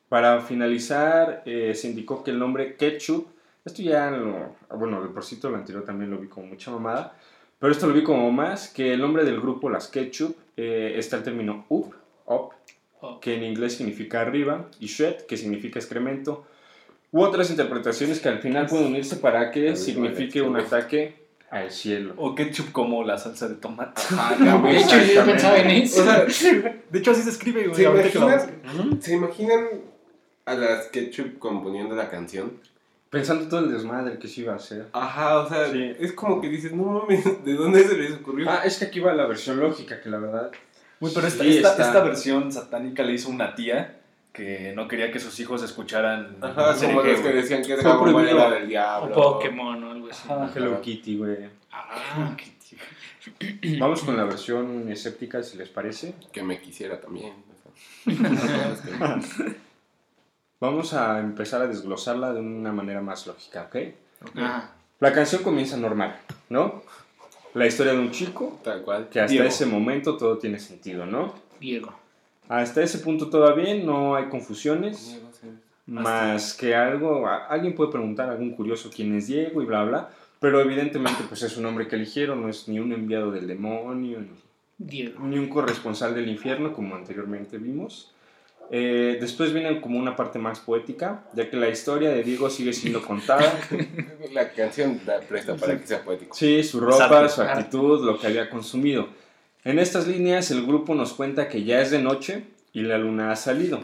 Para finalizar, eh, se indicó que el nombre ketchup, esto ya, lo, bueno, de por sí lo anterior también lo vi como mucha mamada, pero esto lo vi como más, que el nombre del grupo, las ketchup, eh, está el término up, up, que en inglés significa arriba, y shred, que significa excremento, u otras interpretaciones que al final pueden unirse para que signifique un ataque al cielo. O ketchup como la salsa de tomate. Ah. De hecho, yo pensaba en O eso. sea, De hecho, así se escribe, güey. ¿se busqué. ¿se imaginan a las Ketchup componiendo la canción? Pensando todo el desmadre que se iba a hacer. Ajá, o sea, Sí. es como que dices, no mames, ¿de dónde se les ocurrió? Ah, es que aquí va la versión lógica, que la verdad... Güey, pero esta, Sí, esta, está. esta versión satánica le hizo una tía que no quería que sus hijos escucharan. Ajá, como los que güey. decían que Fue Dragon Ball prohibido. era del O diablo. Pokémon o algo así. Ajá. Hello Kitty, güey. Ah, Vamos con la versión escéptica, si les parece. Que me quisiera también. Vamos a empezar a desglosarla de una manera más lógica, ¿ok? ah, La canción comienza normal, ¿no? La historia de un chico Tal cual. que hasta Diego. ese momento todo tiene sentido, ¿no? Diego. Hasta ese punto todavía no hay confusiones, más que algo, alguien puede preguntar a algún curioso quién es Diego y bla, bla, pero evidentemente pues es un hombre que eligieron, no es ni un enviado del demonio, ni Diego. ni un corresponsal del infierno, como anteriormente vimos. Eh, después viene como una parte más poética, ya que la historia de Diego sigue siendo contada. La canción da presta para que sea poético. Sí, su ropa, su actitud, lo que había consumido. En estas líneas el grupo nos cuenta que ya es de noche y la luna ha salido.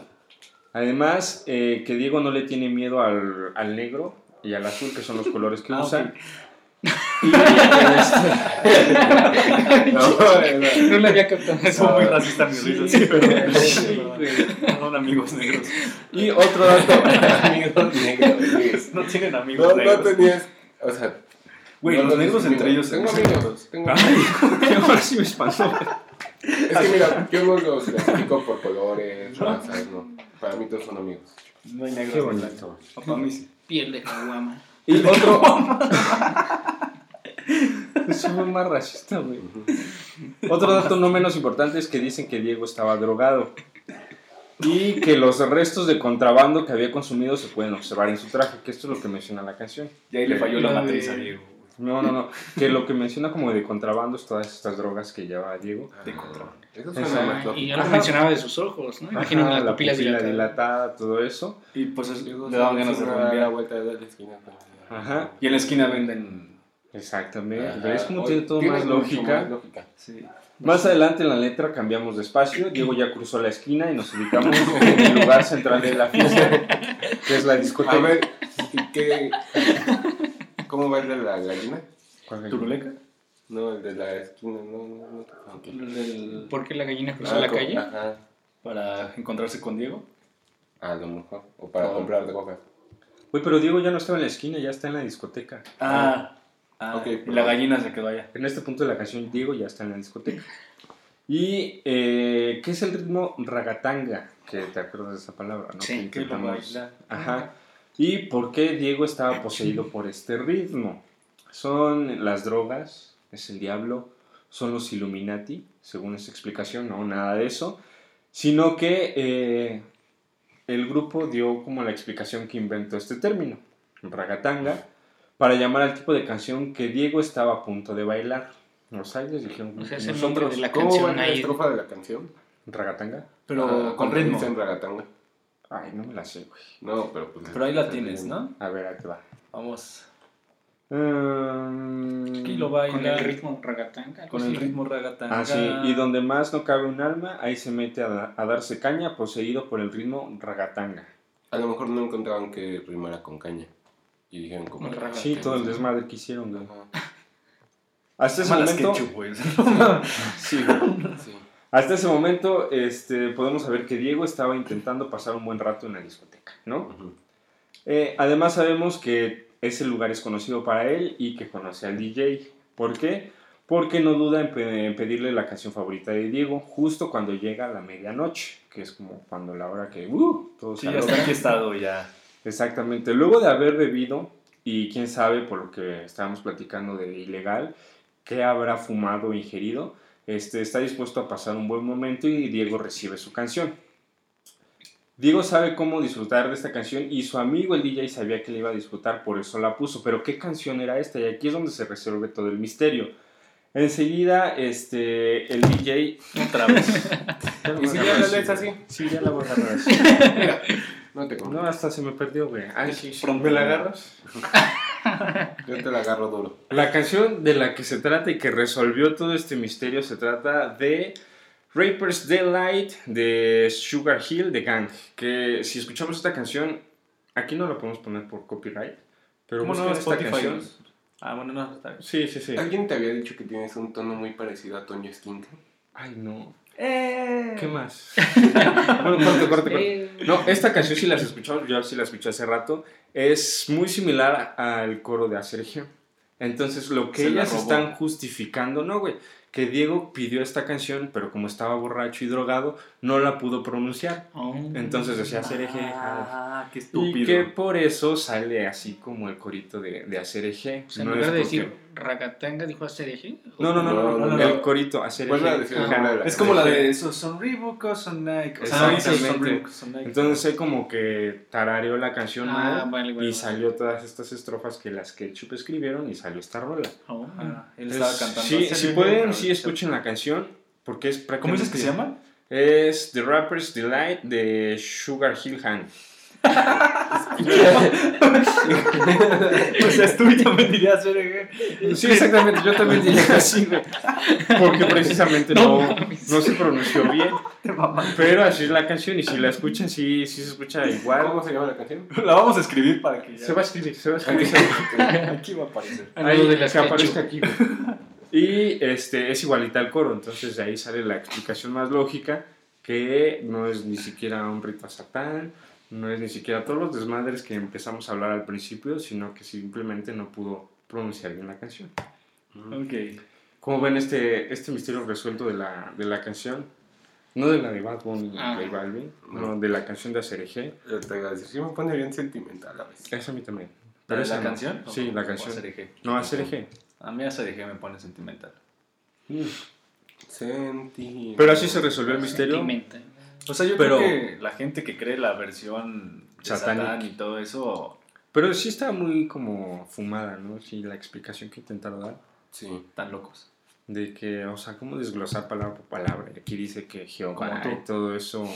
Además, eh, que Diego no le tiene miedo al, al negro y al azul, que son los colores que Ah, usan. ok. Y, este, No, no. No le había captado eso. muy racista mi risa, sí, pero. No son amigos negros. y otro dato, Amigos negros. No tienen amigos No, no negros. tenías. O sea. Güey, no los lo negros entre ellos Tengo amigos. Tengo que ahora sí me espantó. Es que mira, yo no los clasifico por colores, razas, no. Para mí todos son amigos. No hay negros. Qué bonito. O para mí sí. Piel de caguama. Y otro. Eso fue más racista, güey. Otro dato no menos importante es que dicen que Diego estaba drogado. Y que los restos de contrabando que había consumido se pueden observar en su traje, que esto es lo que menciona la canción. Y ahí le falló la matriz a Diego. No, no, no. Que lo que menciona como de contrabando es todas estas drogas que lleva Diego. De contrabando. Ah, y algo Ajá. mencionaba de sus ojos, ¿no? Imaginen Ajá, las la pupilas pupila dilatada, todo eso. Y pues le daban se- ganas de la rumbear. vuelta de la esquina. Ajá, Y en la esquina venden. Exactamente. Ajá. ¿Ves cómo Oye, tiene todo más mucho lógica? más lógica. Sí. Más adelante en la letra cambiamos de espacio. Diego ya cruzó la esquina y nos ubicamos en el lugar central de la fiesta, que es la discoteca. A ver, ¿qué, ¿cómo va el de la gallina? ¿Turuleca? No, el de la esquina, no, no, no. ¿Por qué la gallina cruzó Ah, la calle? Ajá, Para encontrarse con Diego. a lo mejor. O para Oh. comprar drogas. Uy, pero Diego ya no estaba en la esquina, ya está en la discoteca. Ah. ah Ok, y pero- la gallina se quedó allá. En este punto de la canción, Diego ya está en la discoteca. ¿Y eh, qué es el ritmo ragatanga? Que te acuerdas de esa palabra, ¿no? Sí, que intentamos-. Ajá. ¿Y por qué Diego estaba poseído por este ritmo? Son las drogas, es el diablo, son los Illuminati, según esa explicación, no, nada de eso, sino que eh, el grupo dio como la explicación que inventó este término, ragatanga, para llamar al tipo de canción que Diego estaba a punto de bailar. Los aires dijeron, O sea, es nosotros, de la ¿Cómo va canción la ahí. estrofa de la canción? ragatanga. Pero Ah, con ¿cómo ritmo. dicen ragatanga? Ay, no me la sé, güey. No, pero pues... Pero ahí la tienes, ¿no? A ver, ahí te va. Vamos. Aquí lo baila. Con el ritmo ragatanga. Con el ritmo ragatanga. Ah, sí, y donde más no cabe un alma, ahí se mete a, da- a darse caña, poseído por el ritmo ragatanga. A lo mejor no encontraban que rimara con caña. Y dijeron como... Sí, todo el desmadre que hicieron, güey. Hasta ese Malas momento, ketchup, güey. sí, güey. Sí. Hasta ese momento, este, podemos saber que Diego estaba intentando pasar un buen rato en la discoteca, ¿no? Eh, además sabemos que ese lugar es conocido para él y que conoce al DJ. ¿Por qué? Porque no duda en, pe- en pedirle la canción favorita de Diego justo cuando llega la medianoche, que es como cuando la hora que uh, todo Sí, ya está enfiestado ya. Exactamente. Luego de haber bebido, y quién sabe, por lo que estábamos platicando de ilegal, qué habrá fumado o ingerido, este, está dispuesto a pasar un buen momento y Diego recibe su canción. Diego sabe cómo disfrutar de esta canción y su amigo el DJ sabía que le iba a disfrutar, por eso la puso. Pero ¿qué canción era esta? Y aquí es donde se resuelve todo el misterio. Enseguida, este, el DJ... Otra vez. ¿Y si ya la lees así? Sí, ya la voy a agarrar así. No te No, conozco. hasta se me perdió, güey. Ay, sí, sí. ¿Me la agarras? Yo te la agarro duro. La canción de la que se trata y que resolvió todo este misterio se trata de Rapper's Delight de Sugar Hill de Gang. Que si escuchamos esta canción, aquí no la podemos poner por copyright, pero ¿Cómo busquen no? esta Spotify. canción. Ah, bueno, no, está bien. Sí, sí, sí. ¿Alguien te había dicho que tienes un tono muy parecido a Toño Skink? Ay, no. Eh. ¿Qué más? bueno, corte, corte, corte. No, esta canción sí la has escuchado, yo sí la escuché hace rato. Es muy similar al coro de Sergio. Entonces, lo que Se ellas están justificando, no, güey, que Diego pidió esta canción, pero como estaba borracho y drogado, no la pudo pronunciar. oh. Entonces decía Sergio. Ah, qué Y estúpido. que por eso sale así como el corito de, de hacer eje. O sea, en no lugar de decir ragatanga, dijo hacer eje. No, no, no, no, no, No, no, no, el corito, hacer eje. Es como la de esos son Reebok o son Nike. O sea, no dices son Exactamente. Reebok, son Nike. Entonces él como que tarareó la canción Ah, mal vale, vale, y vale. salió todas estas estrofas que las Ketchup escribieron y salió esta rola. Oh. Ah, él estaba Es- cantando. Sí, Hacer si Eje, pueden, sí escuchen la canción porque es prácticamente... ¿Cómo dices que se llama? Es The Rapper's Delight de Sugar Hill Han. Pues es tú, yo me diría hacer Eje. Sí, exactamente, yo también diría así, güey. Porque precisamente no, No se pronunció bien. Pero así es la canción y si la escuchan, sí, sí se escucha igual. ¿Cómo se llama la canción? La vamos a escribir para que ya. Se va a escribir, se va a escribir. Aquí va a aparecer. Ahí, lado de las que aparezca aquí, güey. Y este, es igualita al coro, entonces de ahí sale la explicación más lógica, que no es ni siquiera un rito a Satán, no es ni siquiera todos los desmadres que empezamos a hablar al principio, sino que simplemente no pudo pronunciar bien la canción. Ok. ¿Cómo ven este, este misterio resuelto de la, de la canción? No de la de Bad Bunny Ah. J Balvin, No. no, de la canción de Acerejé. Yo te iba a decir, sí me pone bien sentimental a veces. Esa a mí también. ¿La de esa la no. canción? Sí, ¿O- la canción. No, Acerejé. A mí hacer Eje me pone sentimental. Mm. Senti... Pero así se resolvió el misterio. Sentimental. O sea, yo Pero- creo que la gente que cree la versión de Satánica. Satán y todo eso Pero sí está muy como fumada, ¿no? Sí, la explicación que intentaron dar. Sí. están locos. De que, o sea, cómo desglosar palabra por palabra. Y Aquí dice que Jehová Como tú. y todo eso.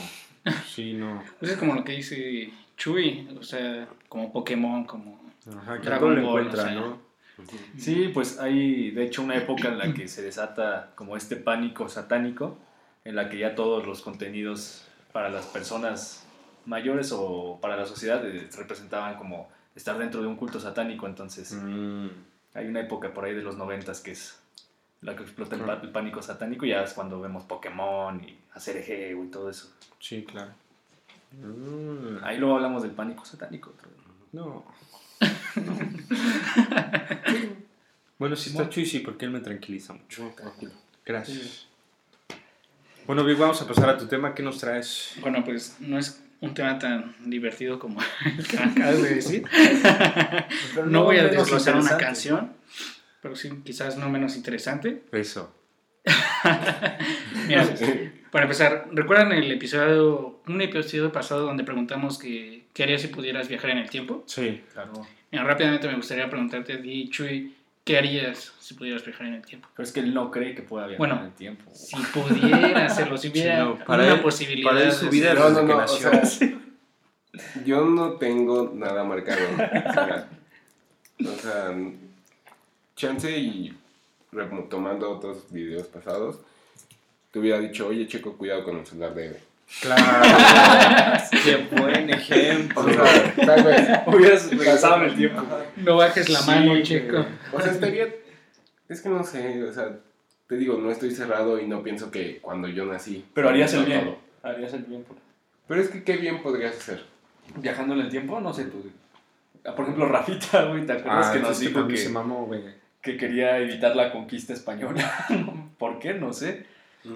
Sí, no. Pues es como lo que dice Chuy, o sea, como Pokémon, como... Ajá, que Dragon todo lo Ball, encuentra, o sea. ¿no? Sí, pues hay de hecho una época en la que se desata como este pánico satánico, en la que ya todos los contenidos para las personas mayores o para la sociedad eh, representaban como estar dentro de un culto satánico, entonces Mm, hay una época por ahí de los noventas que es la que explota el, Claro. pa- el pánico satánico y ya es cuando vemos Pokémon y hacer y todo eso. sí, claro. Mm, Ahí luego hablamos del pánico satánico. día. No. bueno, si está Chuy, sí, porque él me tranquiliza mucho. Tranquilo. Gracias. Bueno, Vic, vamos a pasar a tu tema. ¿Qué nos traes? Bueno, pues no es un tema tan divertido como el que acabas de decir. No voy a desglosar una canción, pero sí, quizás no menos interesante. Eso. Mira, para empezar, ¿recuerdan el episodio, un episodio pasado donde preguntamos que, qué harías si pudieras viajar en el tiempo? Sí. Claro. Mira, rápidamente me gustaría preguntarte a ti, Chuy, ¿qué harías si pudieras viajar en el tiempo? Pero es que él no cree que pueda viajar Bueno, en el tiempo. Si pudiera hacerlo, si hubiera Sí, no, para una él- posibilidad. para él su vida. No, no, no, o nació. sea, yo no tengo nada marcado. O sea, o sea, chance y retomando otros videos pasados, te hubiera dicho, oye, chico, cuidado con el celular de. Claro. Qué buen ejemplo. O sea, tal vez. Hubieras regresado en el tiempo. No bajes la Sí, mano, chico. O sea, estaría. Es que no sé, o sea, te digo, no estoy cerrado y no pienso que cuando yo nací. Pero harías el todo. bien. Harías el bien. Pero es que, ¿qué bien podrías hacer? Viajando en el tiempo, no sé tú. Ah, Por ejemplo, Rafita, güey, ¿te acuerdas Ah, que nos es que dijo también se que, mamó, güey. que quería evitar la conquista española? ¿Por qué? No sé.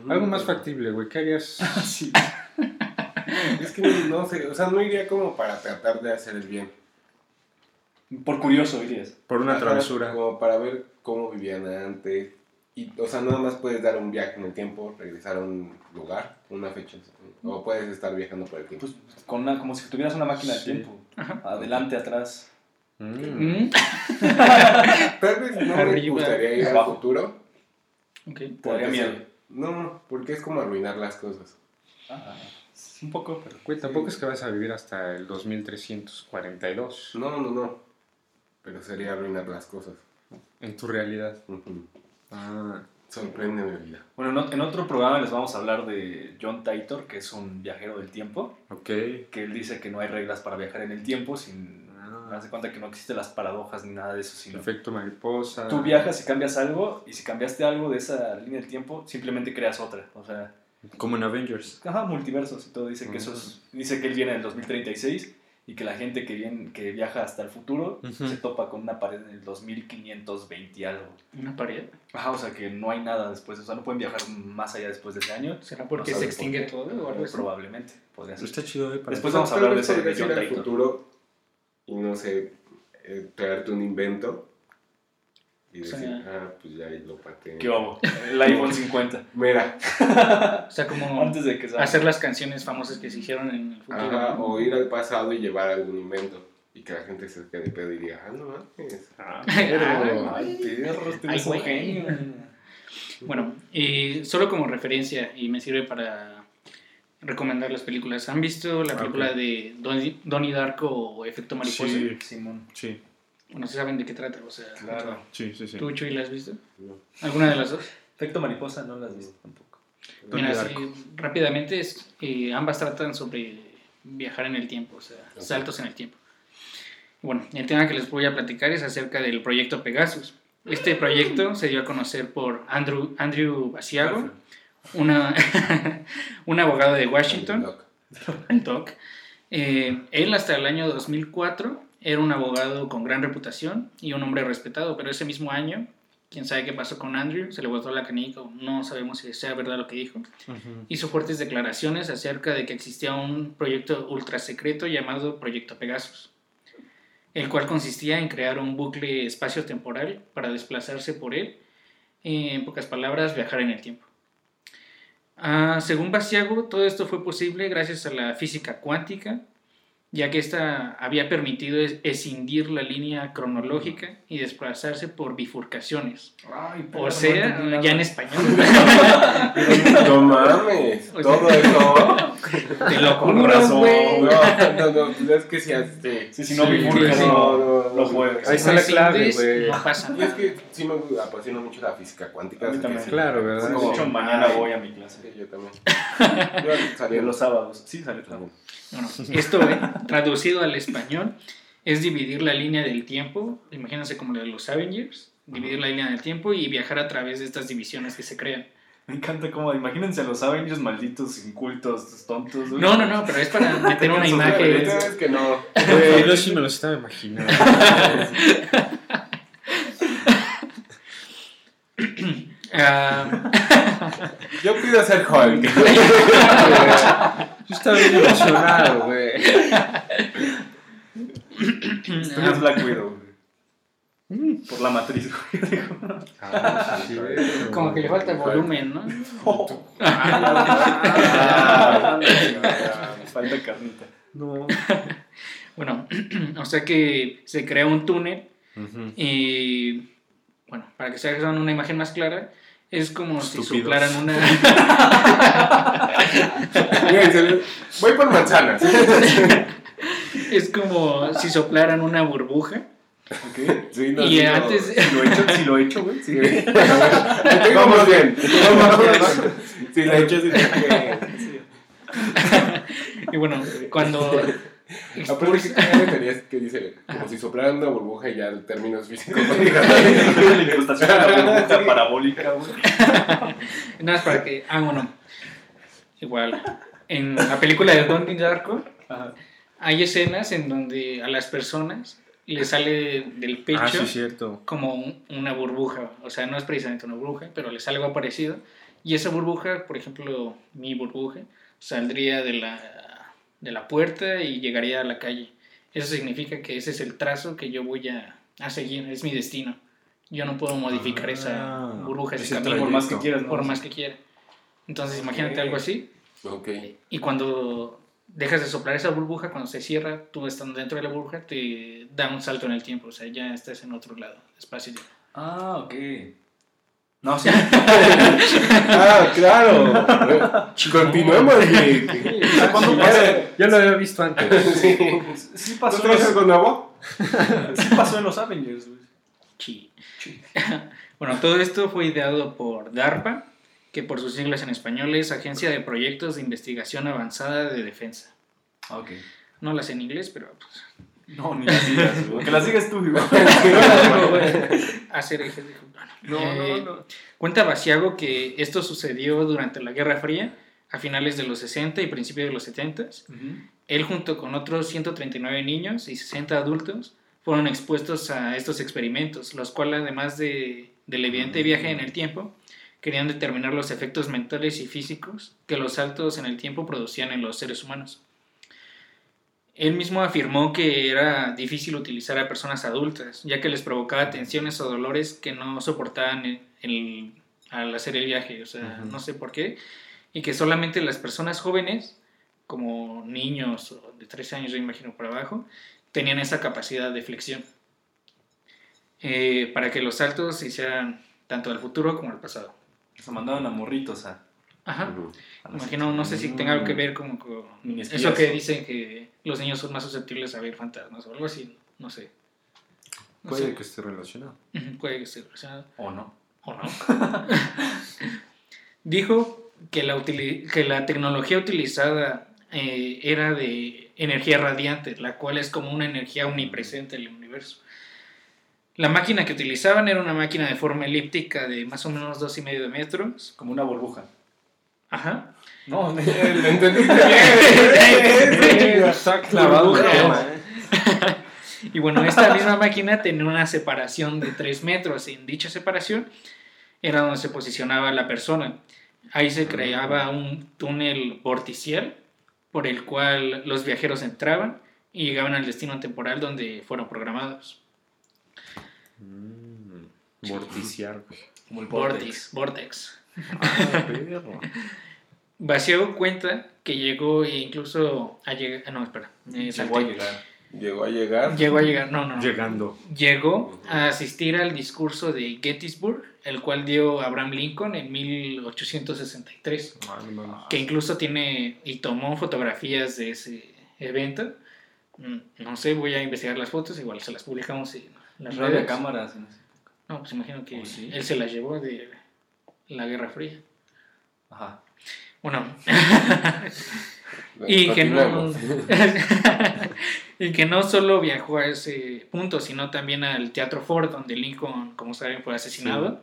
Algo más factible, güey. ¿Qué harías? Sí. Es que no, sé, o sea, no iría como para tratar de hacer el bien. Por curioso irías. Por una Ajá, travesura. Como para ver cómo vivían antes. Y, o sea, nada más puedes dar un viaje en el tiempo, regresar a un lugar, una fecha. O puedes estar viajando por el tiempo. Pues con una, como si tuvieras una máquina del Sí. tiempo. Ajá. Adelante, atrás. Mm. Mm, Tal vez no me gustaría ir al futuro. ok. Te daría porque miedo. No, porque es como arruinar las cosas. Ah, un poco, pero. Güey, tampoco es que vas a vivir hasta el 2342 No, no, no. Pero sería arruinar las cosas. en tu realidad. Ah, Sorprende mi vida. Bueno, en otro programa les vamos a hablar de John Titor, que es un viajero del tiempo, ok. que él dice que no hay reglas para viajar en el tiempo, sin Ah, hace cuenta que no existen las paradojas ni nada de eso, sino efecto mariposa. tú viajas y cambias algo, y si cambiaste algo de esa línea del tiempo, simplemente creas otra. O sea, Como en Avengers. ajá, multiversos y todo. Dice que eso es, dice que él viene en el 2036 y que la gente que, viene, que viaja hasta el futuro Ujú. se topa con una pared en el 2520 y algo. Una pared. Ajá, o sea que no hay nada después, o sea, no pueden viajar más allá después de ese año. ¿Será porque No se extingue por todo o algo así? Probablemente, podría ser. Está chido, eh. Después vamos a hablar de ese de Titor. futuro y no sé, eh, traerte un invento y O sea, decir, ah, pues ya lo pateé. ¿Qué hubo? El iPhone 50. Mira, O sea, como Antes de que salga. hacer las canciones famosas que se hicieron en el futuro. ajá, o ir al pasado y llevar algún invento y que la gente se quede de pedo y diga, ah, no mames. Ah, Ay, perro, este Ay, es un güey. genio. Bueno, y solo como referencia, y me sirve para recomendar las películas. ¿Han visto la película Ok. de Donnie, Donnie Darko o Efecto Mariposa? Sí. Simón. Sí, Bueno, se saben de qué trata, o sea, Claro. sí, sí. sí. ¿tú, Chuy, la has visto? No. ¿Alguna de las dos? Efecto mariposa no las has visto tampoco. Donnie Mira, así, Darko. rápidamente, es, eh, ambas tratan sobre viajar en el tiempo, o sea, Ok. saltos en el tiempo. Bueno, el tema que les voy a platicar es acerca del proyecto Pegasus. Este proyecto se dio a conocer por Andrew, Andrew Basiago, una, un abogado de Washington, el Doc. Eh, él hasta el año 2004 era un abogado con gran reputación y un hombre respetado, pero ese mismo año, quién sabe qué pasó con Andrew, se le botó la canica, o no sabemos si sea verdad lo que dijo, hizo fuertes declaraciones acerca de que existía un proyecto ultra secreto llamado Proyecto Pegasus, el cual consistía en crear un bucle espacio-temporal para desplazarse por él, en pocas palabras, viajar en el tiempo. Ah, según Basiago, todo esto fue posible gracias a la física cuántica, ya que ésta había permitido es- escindir la línea cronológica y desplazarse por bifurcaciones. Ay, O sea, ya en español. No mames, O sea- todo eso. Te lo Con razón, güey. No, no, no, pues es que si este. Sí, si no Sí, bifurcas, sí. no, no, no. Ahí está la no clave, güey. No pasa Y es nada. que sí me apasiona mucho la física cuántica. A mí también. sí. Claro, ¿verdad? De Como- hecho, mañana voy a mi clase. Yo también. Yo salí los sábados. Sí, sale todo. Bueno, esto, eh, traducido al español, es dividir la línea del tiempo, imagínense como la de los Avengers, dividir la línea del tiempo y viajar a través de estas divisiones que se crean. Me encanta cómo, imagínense a los Avengers malditos, incultos, tontos. No, no, no, pero es para meter una imagen. Es que no. Yo sí me lo estaba imaginando. Ah, Yo pido ser Hulk. Yo estaba bien emocionado, güey. Eres Black Widow, güey. Por la matriz, güey. Ah, sí, güey. como que le falta volumen, ¿no? Ah, falta carnita. No. Bueno, o sea que se crea un túnel y, bueno, para que se hagan una imagen más clara, es como si Estúpidos. soplaran una... Voy por manzanas. es como si soplaran una burbuja. Ok. Sí, no, Y sí, no. antes- Si lo he hecho, si lo he hecho, güey. Sí. Vamos bien. Vamos bien. Si la he hecho, sí Y bueno, cuando Aparte que cada teoría que dice como si soplaran una burbuja y ya el términos físicos. la incrustación de la burbuja parabólica, güey. Nada más para que. Ah, bueno. Igual. En la película de Donnie Darko Ajá. hay escenas en donde a las personas les sale del pecho Ah, sí, cierto. como un- una burbuja. O sea, no es precisamente una burbuja, pero les sale algo parecido. Y esa burbuja, por ejemplo, mi burbuja, saldría de la, de la puerta y llegaría a la calle. Eso significa que ese es el trazo que yo voy a, a seguir, es mi destino. Yo no puedo modificar esa Ah, burbuja, ese ese camino, Por más que quieras, ¿no? por más que quiera. Entonces, imagínate algo así. Ok. Y cuando dejas de soplar esa burbuja, cuando se cierra, tú estando dentro de la burbuja, te da un salto en el tiempo. O sea, ya estás en otro lado, espacio. Ah, ok. No, sí. Ah, claro. Continuemos, Nick. ¿Cuándo Ya, pasa? ya lo había visto antes. Sí. Sí ¿Tú pasó, en traes algo nuevo? sí pasó en los Avengers, güey. Chi. bueno, todo esto fue ideado por DARPA, que por sus siglas en español es Agencia de Proyectos de Investigación Avanzada de Defensa. Ah, ok. No las sé en inglés, pero pues, No, ni las digas, güey. Que las digas tú, güey. hacer ejes de bueno, No, eh, no, no. Cuenta Basiago que esto sucedió durante la Guerra Fría, a finales de los 60 y principios de los 70. Él junto con otros 139 niños y 60 adultos fueron expuestos a estos experimentos, los cuales además de, del evidente viaje en el tiempo, querían determinar los efectos mentales y físicos que los saltos en el tiempo producían en los seres humanos. Él mismo afirmó que era difícil utilizar a personas adultas, ya que les provocaba tensiones o dolores que no soportaban el- al hacer el viaje, o sea, no sé por qué, y que solamente las personas jóvenes, como niños o de 13 años, yo imagino, para abajo, tenían esa capacidad de flexión eh, para que los saltos se hicieran tanto al futuro como al pasado. Se mandaban a morritos a. Ajá. a Imagino, no sé si tenga algo que ver como con eso que dicen que los niños son más susceptibles a ver fantasmas o algo así, no sé. No Puede sé. que esté relacionado. Puede que esté relacionado O no. o no. Dijo que la, que la tecnología utilizada eh, era de energía radiante, la cual es como una energía omnipresente en el universo. La máquina que utilizaban era una máquina de forma elíptica de más o menos dos y medio de metros. Como una burbuja. Ajá. No, Lo entendiste bien. Y bueno, esta misma máquina tenía una separación de 3 metros. En dicha separación era donde se posicionaba la persona. Ahí se creaba un túnel vorticial por el cual los viajeros entraban y llegaban al destino temporal donde fueron programados. Mm, Vorticiar, como el Vortex. Vortex. Ah, perro. Vacío cuenta que llegó e incluso a llegar... No, espera. me Llegó a llegar. Llegó a llegar. Llegó a llegar. No, no, no. Llegando. Llegó a asistir al discurso de Gettysburg, el cual dio Abraham Lincoln en 1863, Ah, no mames. que incluso tiene y tomó fotografías de ese evento. Mm, No sé, voy a investigar las fotos, igual se las publicamos en las No había redes. cámaras. en ese- No, pues imagino que ¿Oh, sí? él se las llevó de la Guerra Fría. Ajá. Bueno, y que no y que no solo viajó a ese punto sino también al Teatro Ford donde Lincoln como saben fue asesinado.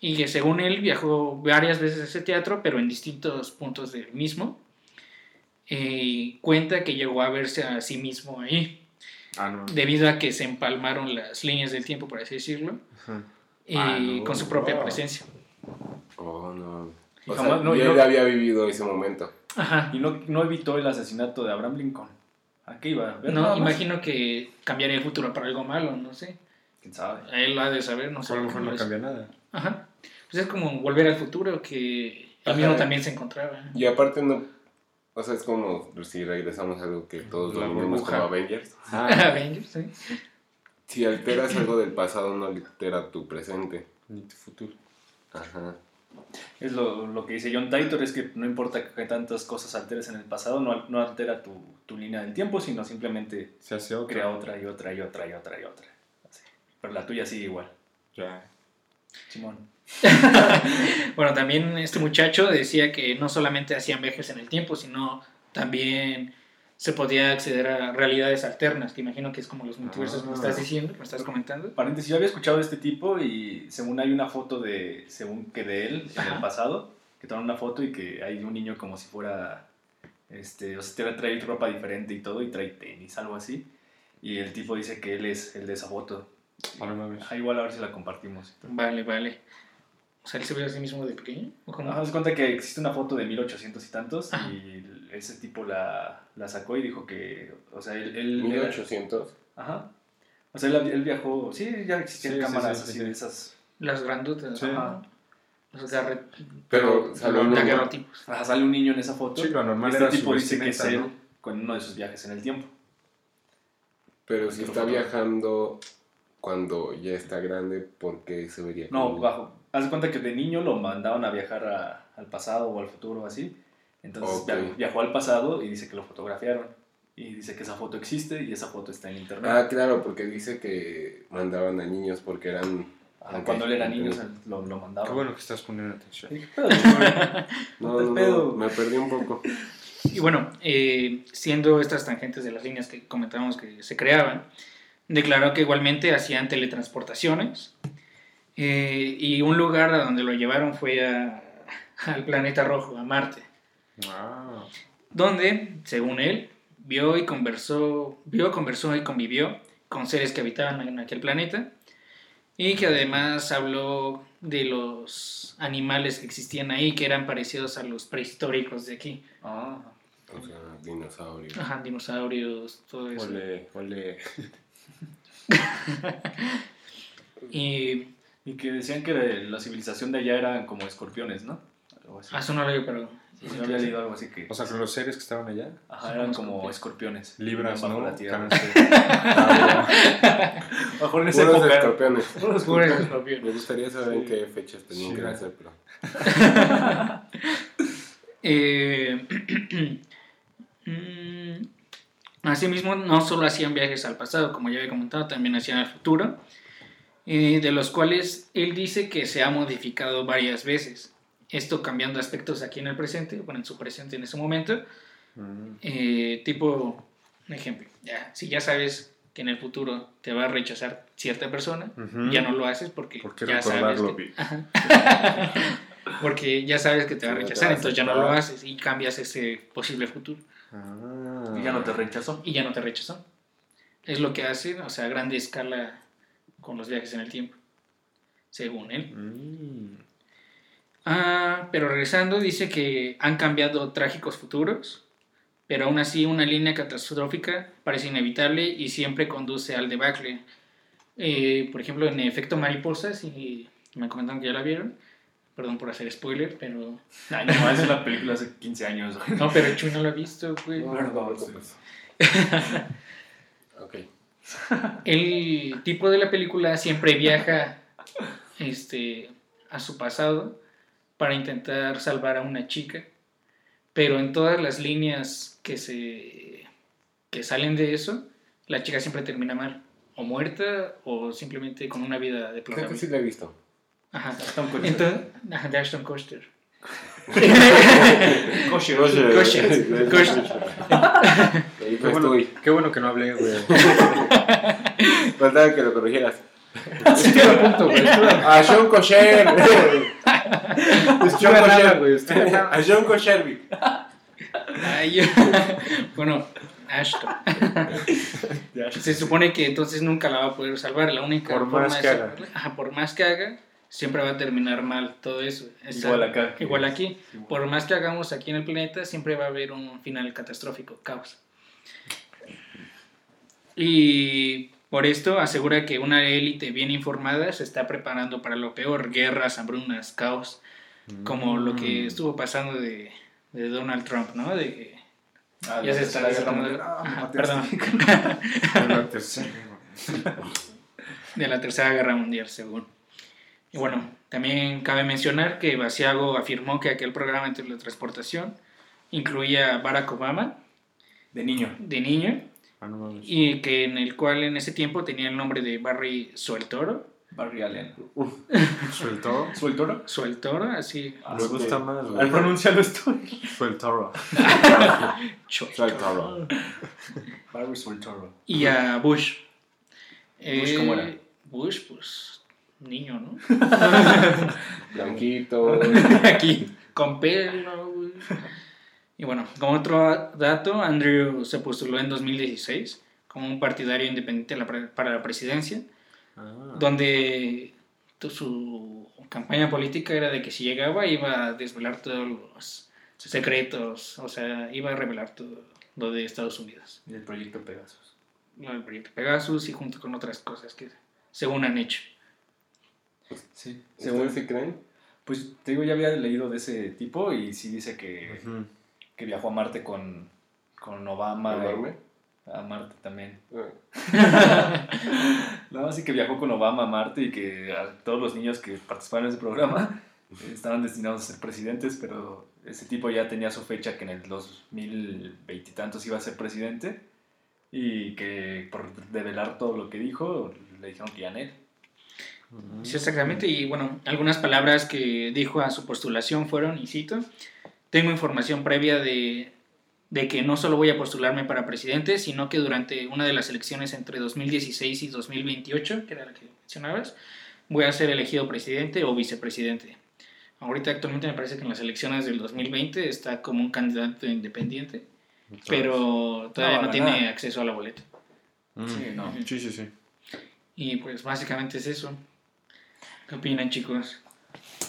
Y que según él viajó varias veces a ese teatro pero en distintos puntos del mismo. Cuenta que llegó a verse a sí mismo ahí. Ah, no. debido a que se empalmaron las líneas del tiempo por así decirlo. Y Ah, no, con su propia presencia. Oh, no. Y O jamás- sea, no, había vivido ese momento. ajá Y no, no evitó el asesinato de Abraham Lincoln. ¿A qué iba? ¿Ver no imagino que cambiaría el futuro para algo malo no sé ¿Quién sabe? Él lo ha de saber, no sé. A lo mejor no cambia nada. Ajá. Pues es como volver al futuro que Ajá. mismo también se encontraba. Y aparte no... O sea, es como si regresamos a algo que todos dominamos burbuja. como Avengers. Ah, Avengers, sí. Si alteras algo del pasado, no altera tu presente. ni tu futuro. Ajá. Es lo, lo que dice John Titor, es que no importa que tantas cosas alteres en el pasado, no, no altera tu, tu línea del tiempo, sino simplemente Se hace otra. crea otra y otra y otra y otra y otra. Así. Pero la tuya sigue igual. Ya. Simón. Bueno, también este muchacho decía que no solamente hacían viajes en el tiempo, sino también se podía acceder a realidades alternas, que imagino que es como los multiversos que me Ah. estás diciendo, que me estás comentando. Paréntesis, yo había escuchado de este tipo y según hay una foto de, según que de él en Ajá. el pasado, que toman una foto y que hay un niño como si fuera, este, o sea, trae ropa diferente y todo y trae tenis, algo así. Y el tipo dice que él es el de esa foto. Ah. Ah, igual a ver si la compartimos. Vale, vale. O sea, él se ve a sí mismo de pequeño. ¿O cómo? Haz de cuenta que existe una foto de 1800 y tantos Ajá. y ese tipo la, la sacó y dijo que, o sea, él... él 1800. Ajá. O sea, él, él viajó, sí, ya existían Sí, cámaras sí, sí, así sí. de esas. Las grandotas. Sí. Ajá. Los garret- Pero salió un. Ajá, sale un niño en esa foto. Sí, lo normal este era su tipo dice que es él con uno de sus viajes en el tiempo. Pero si está foto. viajando cuando ya está grande, ¿por qué se vería No, como- bajo. Haz de cuenta que de niño lo mandaban a viajar a- al pasado o al futuro o así. Entonces Ok. via- viajó al pasado y dice que lo fotografiaron. Y dice que esa foto existe y esa foto está en internet. Ah, claro, porque dice que mandaban a niños porque eran... Ajá, ok, Cuando él era niño lo, lo mandaban. Qué bueno que estás poniendo atención. Dije, "Pedo, güey". No, no, pedo. no, me perdí un poco. Y bueno, eh, siendo estas tangentes de las líneas que comentábamos que se creaban, declaró que igualmente hacían teletransportaciones eh, y un lugar a donde lo llevaron fue a- al planeta rojo, a Marte, Ah, donde, según él, vio y conversó, vio, conversó y convivió con seres que habitaban en aquel planeta y que además habló de los animales que existían ahí que eran parecidos a los prehistóricos de aquí. Ah, O sea, dinosaurio. Ajá, dinosaurios, todo eso. ole, ole. Y y que decían que la civilización de allá eran como escorpiones, ¿no? Algo así. ah, eso no lo pero Sí, yo había leído algo así que O sea, con los seres que estaban allá, ajá, eran como escorpiones. libras, ¿no? la tierra. Mejor en esa Puros época. escorpiones. puros Pura escorpiones. Me gustaría saber en Sí. qué fechas tenían Sí. que nacer, pero... Eh, mm, asimismo, no solo hacían viajes al pasado, como ya había comentado, también hacían al futuro, eh, de los cuales él dice que se ha modificado varias veces. Esto cambiando aspectos aquí en el presente, bueno, en su presente en ese momento. Mm. Eh, tipo, un ejemplo, ya, si ya sabes que en el futuro te va a rechazar cierta persona, Ujú. ya no lo haces porque ¿Por qué ya sabes que, porque ya sabes que te va a rechazar, va a entonces ya no lo haces y cambias ese posible futuro Ah. Y ya no te rechazó. y ya no te rechazó. Es lo que hace, o sea, a grande escala con los viajes en el tiempo, según él. Mm. Ah, pero regresando, dice que han cambiado trágicos futuros, pero aún así una línea catastrófica parece inevitable y siempre conduce al debacle. Eh, por ejemplo, en Efecto Mariposa, si me comentaron que ya la vieron, perdón por hacer spoiler, pero... Ay, no, es una película hace 15 años. No, pero Chuy no lo ha visto, güey. No, no, no, ok. El tipo de la película siempre viaja este, a su pasado para intentar salvar a una chica, pero en todas las líneas que se que salen de eso, la chica siempre termina mal, o muerta o simplemente con una vida Creo que sí lo he visto. Ajá. Entonces, de Ashton Kutcher. Kosher. Kosher. Kosher. Qué bueno, qué bueno que no hablé, güey. Faltaba que lo corrigieras. Estuve a punto, güey. a- Sean Kosher. nada, güey. a Sean Kosher. Bueno, Ashton. Se supone que entonces nunca la va a poder salvar. La única Por forma más de que haga. salvarla- ajá, por más que haga, siempre va a terminar mal todo eso. Igual acá. Igual aquí. Igual. Por más que hagamos aquí en el planeta, siempre va a haber un final catastrófico, caos. Y por esto asegura que una élite bien informada se está preparando para lo peor, guerras, hambrunas, caos, como lo que Mm. estuvo pasando de, de Donald Trump, ¿no? De Ah, ya se está desatando-. Ah, perdón. De la Tercera Guerra Mundial, según. Y bueno, también cabe mencionar que Basiago afirmó que aquel programa de teletransportación incluía a Barack Obama De niño. de niño Ah, no mames. y que en el cual en ese tiempo tenía el nombre de Barry Sueltoro. Barry Allen. ¿Sueltó? ¿Sueltoro? Sueltoro, así. Ah, gusta más, Al pronunciarlo estoy. Sueltoro. Sueltoro. Barry Sueltoro. Y a Bush. ¿Bush cómo era? Bush, pues, niño, ¿no? Blanquito. Aquí, con pelo, güey. Y bueno, como otro dato, Andrew se postuló en 2016 como un partidario independiente para la presidencia, Ah. donde su campaña política era de que si llegaba iba a desvelar todos los secretos, o sea, iba a revelar todo lo de Estados Unidos. Y el proyecto Pegasus. lo del proyecto Pegasus y junto con otras cosas que según han hecho. Sí. ¿Según si creen? pues te digo, ya había leído de ese tipo y sí dice que, que viajó a Marte con, con Obama. A Marte también. Ah, No, así que viajó con Obama a Marte y que a todos los niños que participaron en ese programa estaban destinados a ser presidentes, pero ese tipo ya tenía su fecha que en el 2020 y tantos iba a ser presidente y que por develar todo lo que dijo le dijeron que ya en él. Sí, exactamente. Y bueno, algunas palabras que dijo a su postulación fueron, y cito, tengo información previa de, de que no solo voy a postularme para presidente, sino que durante una de las elecciones entre 2016 y 2028, que era la que mencionabas, voy a ser elegido presidente o vicepresidente. Ahorita actualmente me parece que en las elecciones del 2020 está como un candidato independiente, pero todavía No, no, tiene acceso a la boleta. Mm. Sí, no. Sí, sí, sí. Y pues básicamente es eso. ¿Qué opinan chicos?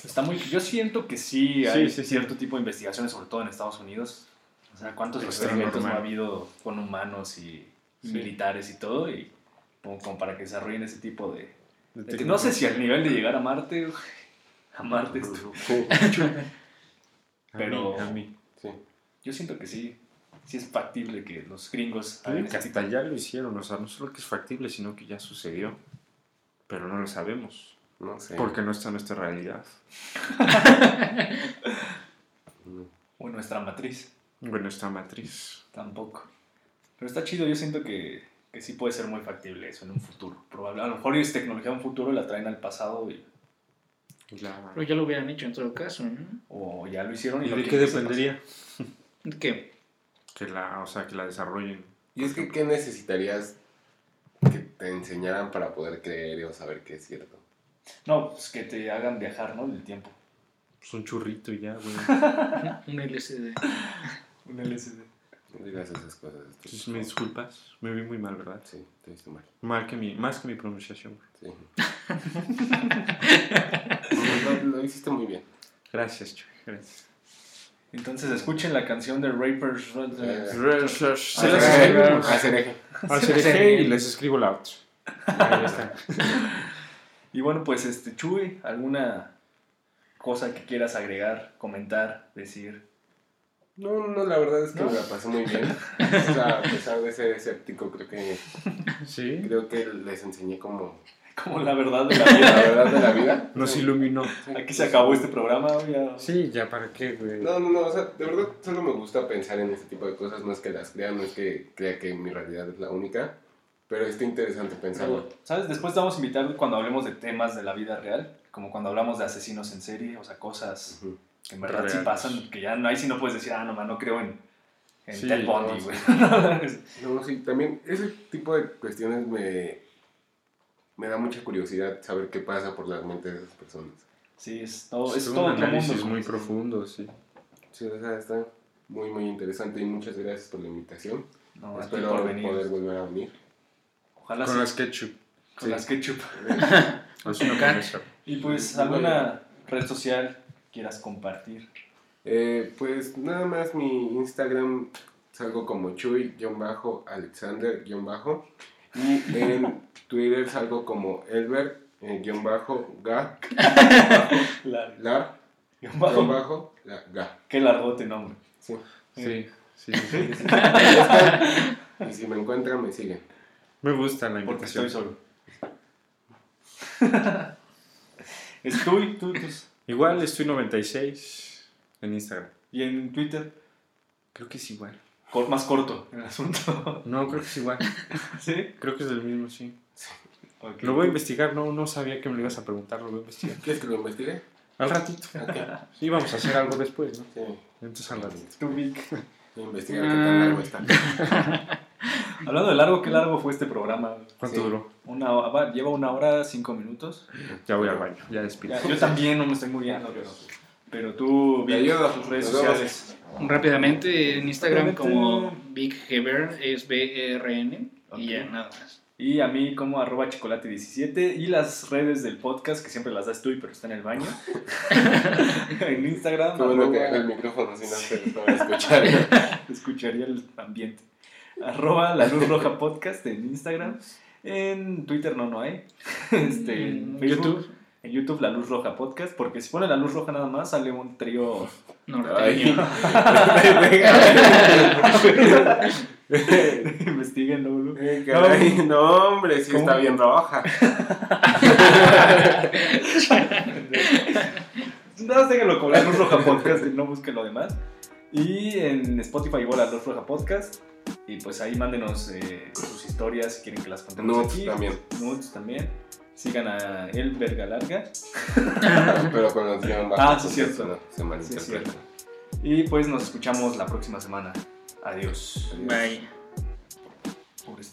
Está muy, yo siento que sí Sí, hay sí, sí. cierto tipo de investigaciones, sobre todo en Estados Unidos. O sea, cuántos experimentos no ha habido con humanos y, Sí. militares y todo, y como, como para que desarrollen ese tipo de, De de no sé si al nivel de llegar a Marte, a Marte, esto- Sí, A pero- mí, a mí. sí. yo siento que sí, sí es factible que los gringos que tipo hasta ya lo hicieron, o sea, no solo que es factible, sino que ya sucedió. Pero no lo sabemos, No sé. porque no está en nuestra realidad. O en nuestra matriz, Bueno, nuestra matriz. tampoco. Pero está chido, yo siento que, que sí puede ser muy factible eso en un futuro. Probable, a lo mejor es tecnología de un futuro, la traen al pasado y, Y la- Pero ya lo hubieran hecho en todo caso, ¿no? o ya lo hicieron. Y, ¿Y lo de qué dependería? ¿Qué? Que la, o sea, que la desarrollen. Y es que, ¿qué necesitarías que te enseñaran para poder creer o saber que es cierto? No, pues que te hagan viajar, ¿no? Del tiempo. Pues un churrito y ya, güey. Un LCD. Un LSD. No digas esas cosas. Entonces, me disculpas, me vi muy mal, ¿verdad? Sí, te viste mal. Mal que mi, más que mi pronunciación. Sí. No, lo, lo hiciste muy bien. Gracias, Chuy, gracias. Entonces escuchen la canción de Rapers. Se las eje y les escribo la otra. Ahí está. Y bueno, pues este Chuy, ¿alguna cosa que quieras agregar, comentar, decir? No, no, la verdad es que ¿No? me la pasé muy bien. O sea, a pesar de ser escéptico, creo que, Sí, creo que les enseñé como Como la verdad de la la vida. verdad de la vida. nos iluminó. Sí. Aquí se acabó este programa. ya. Sí, ya para qué, güey. No, no, no, o sea, de verdad solo me gusta pensar en este tipo de cosas, no es que las crea, no es que crea que mi realidad es la única, pero está interesante pensarlo. ¿Sabes? Después te vamos a invitar cuando hablemos de temas de la vida real, como cuando hablamos de asesinos en serie, o sea, cosas Ujú. que en verdad sí pasan, que ya no hay si no puedes decir, ah, no, man, no creo en, en Sí, Ted Bundy, no, güey. No, sí, también ese tipo de cuestiones me, me da mucha curiosidad saber qué pasa por las mentes de esas personas. sí, es todo, es un todo otro análisis mundo. muy profundo, sí. Sí, o sea, está muy, muy interesante y muchas gracias por la invitación. No, Espero por venir. poder volver a venir. Ojalá Con sí, las ketchup. con sí. las ketchup. Es una promesa. Y pues, ¿alguna red social quieras compartir? Eh, pues nada más mi Instagram salgo como chuy-alexander- y en Twitter salgo como elber-ga La- lar bajo. bajo la ga. Qué largote nombre. Sí. Sí, sí, sí. Y si me encuentran me siguen. Me gusta la Porque invitación. estoy solo. es tú Igual estoy 96 en Instagram. Y en Twitter, Creo que es igual. cor- más corto el asunto. No, creo que es igual. ¿Sí? Creo que es del mismo, sí. Lo voy a investigar, no, no sabía que me lo ibas a preguntar, lo voy a investigar. ¿Quieres que lo investigue? Al ratito. Ok. Sí, vamos a hacer algo después, ¿no? Sí. Entonces al ratito. Tú, Vic. Voy a investigar qué tan largo está. Hablando de largo, ¿qué largo fue este programa? ¿Cuánto Sí. duró? Una, hora- va- lleva una hora, cinco minutos. Ya voy al baño, ya despido. Ya, yo también no me estoy muriendo, pero, pero tú, Vic, ayudo. tus redes sociales. Rápidamente en Instagram como Big Heber es B-E-R-N Ok. y ya nada más. Y a mí como arroba chocolate17 y las redes del podcast, que siempre las das tú, pero está en el baño. en Instagram, Qué bueno que arroba- haga el micrófono, si no escuchar. escucharía el ambiente. Arroba la luz roja podcast en Instagram. En Twitter no, no hay. Este, en Facebook, YouTube. En YouTube la luz roja podcast, porque si pone la luz roja nada más sale un trío. Norteño. Investiguen luego. Eh, caray, no, hombre, sí ¿Cómo? está bien roja. Nada más déjenlo con la luz roja podcast y no busquen lo demás. Y en Spotify igual luz roja podcast. Y pues ahí mándenos eh, sus historias si quieren que las contemos Nudes aquí. también. Nudes también. Sigan a El Verga Larga. Pero con los guion bajos. Ah, sí, cierto. no, Se malinterpreta. Y pues nos escuchamos la próxima semana. Adiós. Bye. Pobres